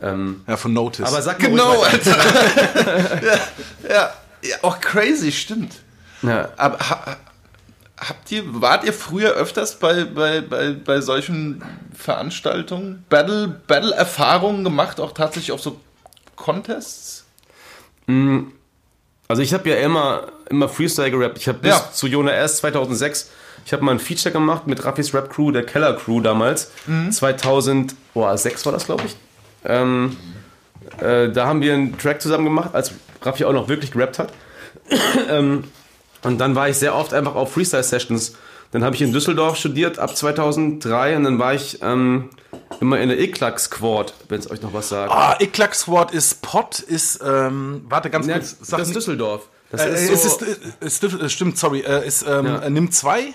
C: Ähm,
A: ja, von Notice.
C: aber sag mal
B: Genau. Alter. ja, ja, ja, auch crazy, stimmt.
C: Ja.
B: Aber ha, habt ihr, wart ihr früher öfters bei, bei, bei, bei solchen Veranstaltungen? Battle, Battle-Erfahrungen gemacht, auch tatsächlich auf so Contests?
C: Also ich habe ja immer, immer Freestyle gerappt. Ich habe bis
B: Ja.
C: zu Jona S 2006, ich habe mal ein Feature gemacht mit Raffis Rap Crew, der Keller Crew damals. Mhm. 2006 war das, glaube ich. Ähm, äh, da haben wir einen Track zusammen gemacht, als Raffi auch noch wirklich gerappt hat. ähm, und dann war ich sehr oft einfach auf Freestyle-Sessions. Dann habe ich in Düsseldorf studiert ab 2003 und dann war ich ähm, immer in der Iklack Squad, wenn es euch noch was sagt.
A: Ah, Iklack Squad ist Pot, ist, ähm, warte ganz
C: ja,
A: kurz. Sag
C: das ist Düsseldorf. Das
A: äh,
C: ist so,
A: äh, es ist, ist, äh, stimmt, sorry, äh, ist ähm,
C: ja.
A: Nimm
C: 2?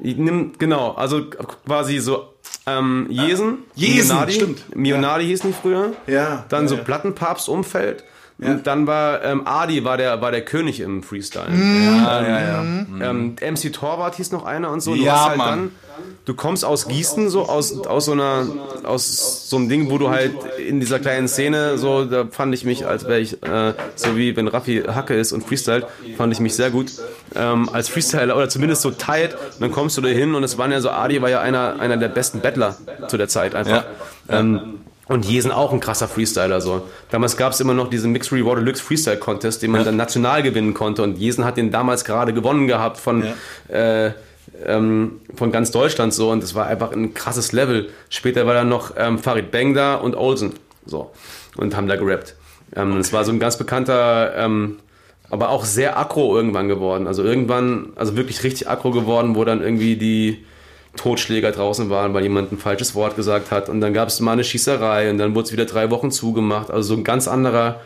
C: Nimm, genau, also quasi so ähm, Jesen.
A: Jesen,
C: Mionadi,
A: stimmt.
C: Mionadi hieß nicht früher.
A: Ja.
C: Dann so
A: ja.
C: Plattenpapst-Umfeld. Und dann war ähm, Adi war der, war der König im Freestyle.
A: Ja, ja, ja.
C: Ähm, MC Torwart hieß noch einer und so. Du
A: Ja,
C: hast halt
A: Mann.
C: dann, du kommst aus Gießen, so aus, aus so einer, aus so einem Ding, wo du halt in dieser kleinen Szene, so, da fand ich mich, als wäre ich, äh, so wie wenn Raffi Hacke ist und freestylt, fand ich mich sehr gut. Ähm, als Freestyler oder zumindest so tight. Und dann kommst du da hin und es waren ja so, Adi war ja einer, einer der besten Battler zu der Zeit einfach. Ähm, und Jesen auch ein krasser Freestyler. So. Damals gab es immer noch diesen Mixed Reward Deluxe Freestyle Contest, den man dann national gewinnen konnte. Und Jesen hat den damals gerade gewonnen gehabt von, äh, ähm, von ganz Deutschland. so Und das war einfach ein krasses Level. Später war dann noch ähm, Farid Bang da und Olsen. So. Und haben da gerappt. Ähm, das war so ein ganz bekannter, ähm, aber auch sehr aggro irgendwann geworden. Also irgendwann, also wirklich richtig aggro geworden, wo dann irgendwie die Totschläger draußen waren, weil jemand ein falsches Wort gesagt hat. Und dann gab es mal eine Schießerei und dann wurde es wieder drei Wochen zugemacht. Also so ein ganz anderer,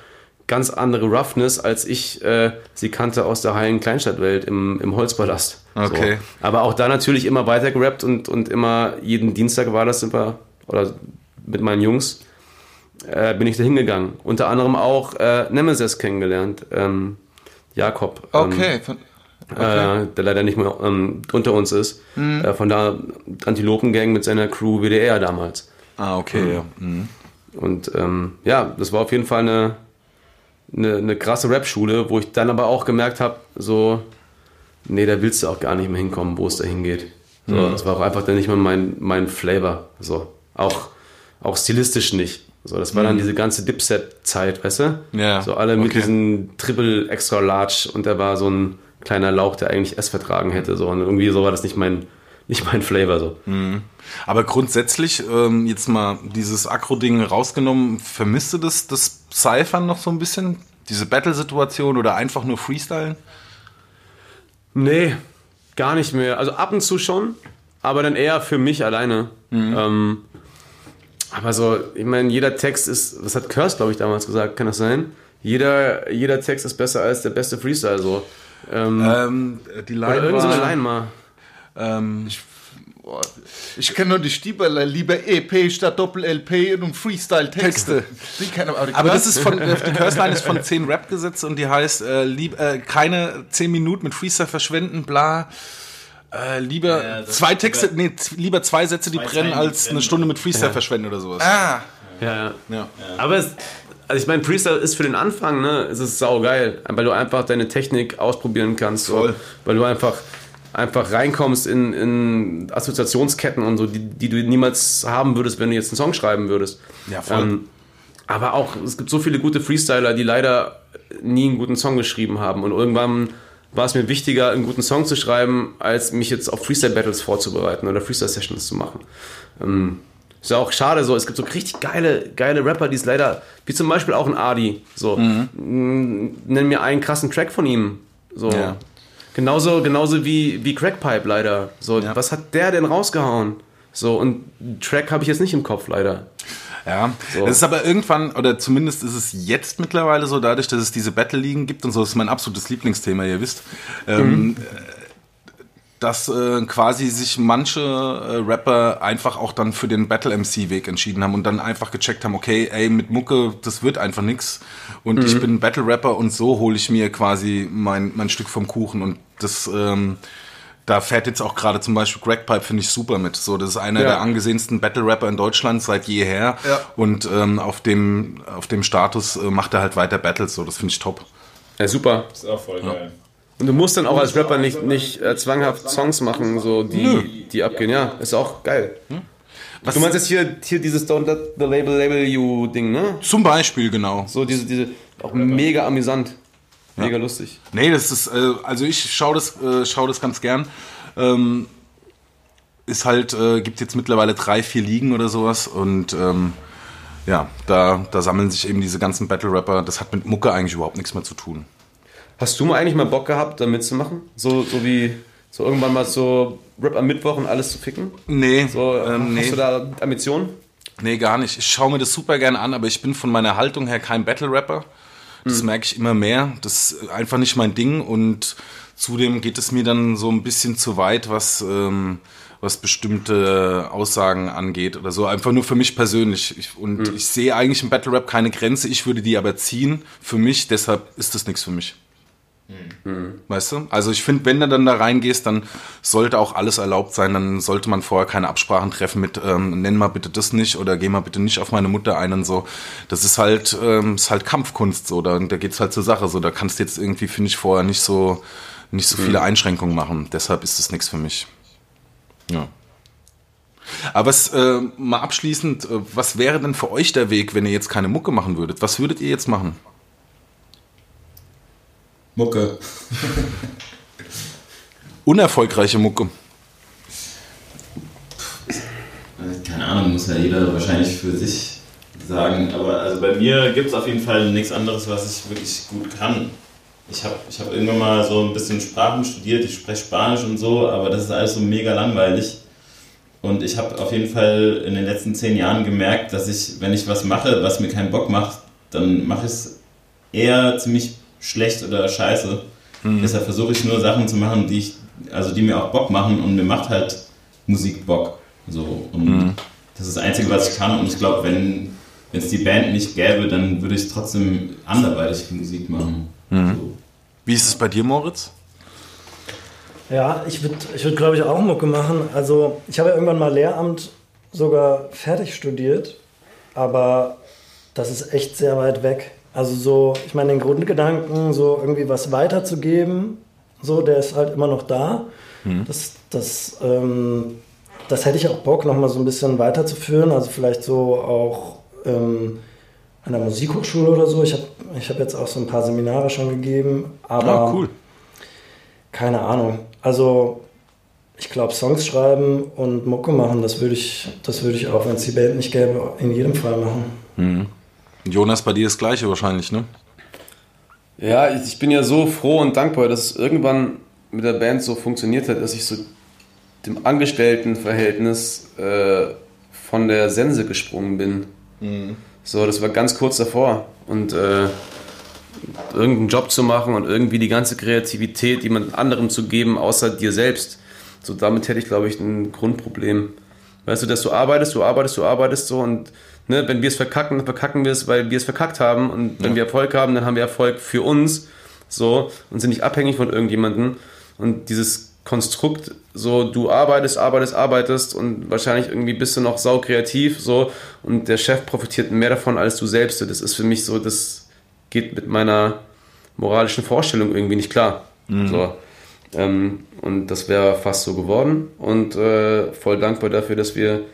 C: ganz andere Roughness, als ich äh, sie kannte aus der heilen Kleinstadtwelt im, im Holzpalast.
A: Okay.
C: So. Aber auch da natürlich immer weiter gerappt und, und immer jeden Dienstag war das immer, oder mit meinen Jungs, äh, bin ich da hingegangen. Unter anderem auch äh, Nemesis kennengelernt. Ähm, Jakob. Ähm,
B: Okay. von-
C: äh, der leider nicht mehr ähm, unter uns ist, äh, von der Antilopengang mit seiner Crew WDR damals.
A: Ah, okay, ja. Mhm.
C: Und ähm, ja, das war auf jeden Fall eine, eine, eine krasse Rap-Schule, wo ich dann aber auch gemerkt habe, so, nee, da willst du auch gar nicht mehr hinkommen, wo es da hingeht. So, Das war auch einfach dann nicht mehr mein, mein Flavor. So, auch, auch stilistisch nicht. So, das war dann diese ganze Dipset-Zeit, weißt du?
A: Ja,
C: So alle mit
A: okay.
C: diesen Triple Extra Large und da war so ein kleiner Lauch, der eigentlich S vertragen hätte. So, und irgendwie so war das nicht mein, nicht mein Flavor. So.
A: Aber grundsätzlich, ähm, jetzt mal dieses Akro-Ding rausgenommen, vermisst du das, das Cyphern noch so ein bisschen? Diese Battle-Situation oder einfach nur Freestylen?
C: Nee, gar nicht mehr. Also ab und zu schon, aber dann eher für mich alleine. Ähm, aber so, ich meine, jeder Text ist, was hat Curse, glaube ich, damals gesagt, kann das sein? Jeder, jeder Text ist besser als der beste Freestyle, so. Ähm,
A: Ähm, die
C: oder
A: Line
C: irgend so eine Line mal.
A: Ähm,
B: Boah, Ich kenne nur die Stieberler, lieber EP statt Doppel-LP und Freestyle-Texte. Aber,
A: aber das ist von, äh, die Curse-Line ist von 10 Rap-Gesetze und die heißt, äh, lieb, äh, keine 10 Minuten mit Freestyle verschwenden, bla. Äh, lieber
D: Ja,
A: zwei Texte,
D: lieber-
A: nee, lieber zwei Sätze, die brennen, als eine Stunde mit Freestyle verschwenden oder sowas.
B: Ah,
C: Ja, ja.
A: Ja.
C: Aber es, also ich meine, Freestyle ist für den Anfang, ne, es ist saugeil, weil du einfach deine Technik ausprobieren kannst. So,
A: Voll.
C: weil du einfach, einfach reinkommst in, in Assoziationsketten und so, die, die du niemals haben würdest, wenn du jetzt einen Song schreiben würdest.
A: Ja, voll.
C: Ähm, aber auch, es gibt so viele gute Freestyler, die leider nie einen guten Song geschrieben haben. Und irgendwann war es mir wichtiger, einen guten Song zu schreiben, als mich jetzt auf Freestyle-Battles vorzubereiten oder Freestyle-Sessions zu machen. Ähm, ist ja auch schade so, es gibt so richtig geile, geile Rapper, die es leider, wie zum Beispiel auch ein Adi, so, mm, nenn mir einen krassen Track von ihm, so.
A: Ja.
C: Genauso, genauso wie, wie Crackpipe leider, so,
A: Ja.
C: was hat der denn rausgehauen? So, und Track habe ich jetzt nicht im Kopf leider.
A: Ja,
C: So.
A: es ist aber irgendwann, oder zumindest ist es jetzt mittlerweile so, dadurch, dass es diese Battle-Ligen gibt und so, das ist mein absolutes Lieblingsthema, ihr wisst. Ähm, äh, dass äh, quasi sich manche äh, Rapper einfach auch dann für den Battle MC Weg entschieden haben und dann einfach gecheckt haben, okay, ey, mit Mucke, das wird einfach nix und ich bin Battle Rapper und so hole ich mir quasi mein mein Stück vom Kuchen und das ähm, da fährt jetzt auch gerade zum Beispiel Greg Pipe, finde ich super mit. So, das ist einer
C: Ja.
A: der angesehensten Battle-Rapper in Deutschland seit jeher.
B: Ja.
A: Und ähm, auf dem auf dem Status äh, macht er halt weiter Battles. So, das finde ich top.
C: Ja, super.
D: ist auch voll geil.
C: Und du musst dann auch als Rapper nicht, nicht äh, zwanghaft Songs machen, so die, die abgehen. Ja, ist auch geil.
A: Was-
C: Du meinst jetzt hier, hier dieses Don't Let the Label Label You Ding, ne?
A: Zum Beispiel genau.
C: So diese, diese, auch mega amüsant. Mega lustig.
A: Nee, das ist, äh, also ich schaue das, äh, schau das ganz gern. Ähm, ist halt, äh, gibt jetzt mittlerweile drei, vier Ligen oder sowas und ähm, ja, da, da sammeln sich eben diese ganzen Battle-Rapper. Das hat mit Mucke eigentlich überhaupt nichts mehr zu tun.
C: Hast du mal eigentlich mal Bock gehabt, da mitzumachen? So, so wie so irgendwann mal so Rap am Mittwoch und alles zu ficken?
A: Nee,
C: So,
A: ähm,
C: hast
A: nee,
C: du da Ambitionen?
A: nee, gar nicht. Ich schaue mir das super gern an, aber ich bin von meiner Haltung her kein Battle-Rapper. Das merke ich immer mehr. Das ist einfach nicht mein Ding und zudem geht es mir dann so ein bisschen zu weit, was, ähm, was bestimmte Aussagen angeht oder so. Einfach nur für mich persönlich. Ich, und ich sehe eigentlich im Battle Rap keine Grenze. Ich würde die aber ziehen für mich. Deshalb ist das nichts für mich. Weißt du? Also ich finde, wenn du dann da reingehst, dann sollte auch alles erlaubt sein. Dann sollte man vorher keine Absprachen treffen mit, ähm, nenn mal bitte das nicht oder geh mal bitte nicht auf meine Mutter ein und so. Das ist halt, ähm, ist halt Kampfkunst so. Da, da geht's halt zur Sache. So, da kannst du jetzt irgendwie, finde ich, vorher nicht so, nicht so viele Einschränkungen machen. Deshalb ist das nichts für mich. Ja. Aber was, äh, mal abschließend, äh, was wäre denn für euch der Weg, wenn ihr jetzt keine Mucke machen würdet? Was würdet ihr jetzt machen?
D: Mucke.
A: Unerfolgreiche Mucke.
D: Keine Ahnung, muss ja jeder wahrscheinlich für sich sagen. Aber also bei mir gibt es auf jeden Fall nichts anderes, was ich wirklich gut kann. Ich habe ich hab irgendwann mal so ein bisschen Sprachen studiert, ich spreche Spanisch und so, aber das ist alles so mega langweilig. Und ich habe auf jeden Fall in den letzten zehn Jahren gemerkt, dass ich, wenn ich was mache, was mir keinen Bock macht, dann mache ich es eher ziemlich schlecht oder scheiße. Deshalb versuche ich nur Sachen zu machen, die ich, also die mir auch Bock machen und mir macht halt Musik Bock. So, und das ist das Einzige, was ich kann. Und ich glaube, wenn wenn es die Band nicht gäbe, dann würde ich trotzdem anderweitig Musik machen. So.
A: Wie ist es bei dir, Moritz?
E: Ja, ich würde, ich würd, glaube ich, auch Mucke machen. Also, ich habe ja irgendwann mal Lehramt sogar fertig studiert, aber das ist echt sehr weit weg. Also, so, ich meine, den Grundgedanken, so irgendwie was weiterzugeben, so, der ist halt immer noch da. Das, das, ähm, das hätte ich auch Bock, nochmal so ein bisschen weiterzuführen. Also, vielleicht so auch ähm, an der Musikhochschule oder so. Ich habe ich hab jetzt auch so ein paar Seminare schon gegeben, aber
A: Ah, cool.
E: keine Ahnung. Also, ich glaube, Songs schreiben und Mucke machen, das würde ich, das würde ich auch, wenn es die Band nicht gäbe, in jedem Fall machen.
A: Jonas, bei dir das gleiche wahrscheinlich, ne?
C: Ja, ich ich bin ja so froh und dankbar, dass es irgendwann mit der Band so funktioniert hat, dass ich so dem Angestelltenverhältnis äh, von der Sense gesprungen bin. So, das war ganz kurz davor. Und äh, irgendeinen Job zu machen und irgendwie die ganze Kreativität jemand anderem zu geben, außer dir selbst. So, damit hätte ich, glaube ich, ein Grundproblem. Weißt du, dass du arbeitest, du arbeitest, du arbeitest so und ne, wenn wir es verkacken, dann verkacken wir es, weil wir es verkackt haben und wenn wir Erfolg haben, dann haben wir Erfolg für uns so und sind nicht abhängig von irgendjemandem und dieses Konstrukt, so du arbeitest, arbeitest, arbeitest und wahrscheinlich irgendwie bist du noch sau kreativ so und der Chef profitiert mehr davon als du selbst. Das ist für mich so, das geht mit meiner moralischen Vorstellung irgendwie nicht klar. So. Ähm, und das wäre fast so geworden. Und äh, voll dankbar dafür, dass wir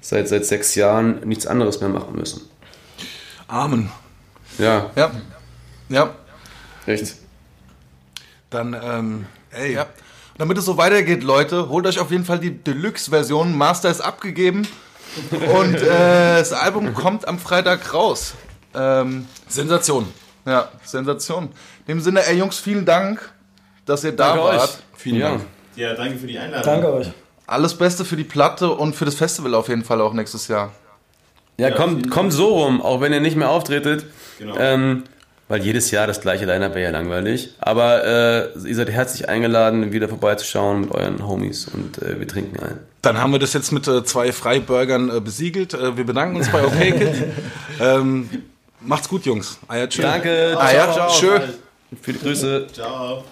C: seit, seit sechs Jahren nichts anderes mehr machen müssen.
A: Amen.
C: Ja,
B: Ja. Ja.
C: echt.
A: Dann, ähm, ey,
B: Ja. Damit es so weitergeht, Leute, holt euch auf jeden Fall die Deluxe-Version. Master ist abgegeben. Und äh, das Album kommt am Freitag raus. Ähm,
A: Sensation.
B: ja, Sensation. In dem Sinne, ey Jungs, vielen Dank, dass ihr da
C: Danke
B: wart.
C: euch.
A: Vielen
C: ja.
A: Dank.
D: Ja, danke für die Einladung.
E: Danke euch.
B: Alles Beste für die Platte und für das Festival auf jeden Fall auch nächstes Jahr.
C: Ja,
D: Ja,
C: kommt, kommt so rum, auch wenn ihr nicht mehr auftretet.
D: Genau.
C: Ähm, weil jedes Jahr das gleiche Line-Up wäre ja langweilig. Aber äh, ihr seid herzlich eingeladen, wieder vorbeizuschauen mit euren Homies und äh, wir trinken ein.
A: Dann haben wir das jetzt mit äh, zwei Freiburgern äh, besiegelt. Äh, wir bedanken uns bei OK Kid. ähm, macht's gut, Jungs. Eier, tschüss.
C: Danke,
B: Ah ja,
C: ciao.
B: schön.
C: Viele Grüße.
D: Ciao.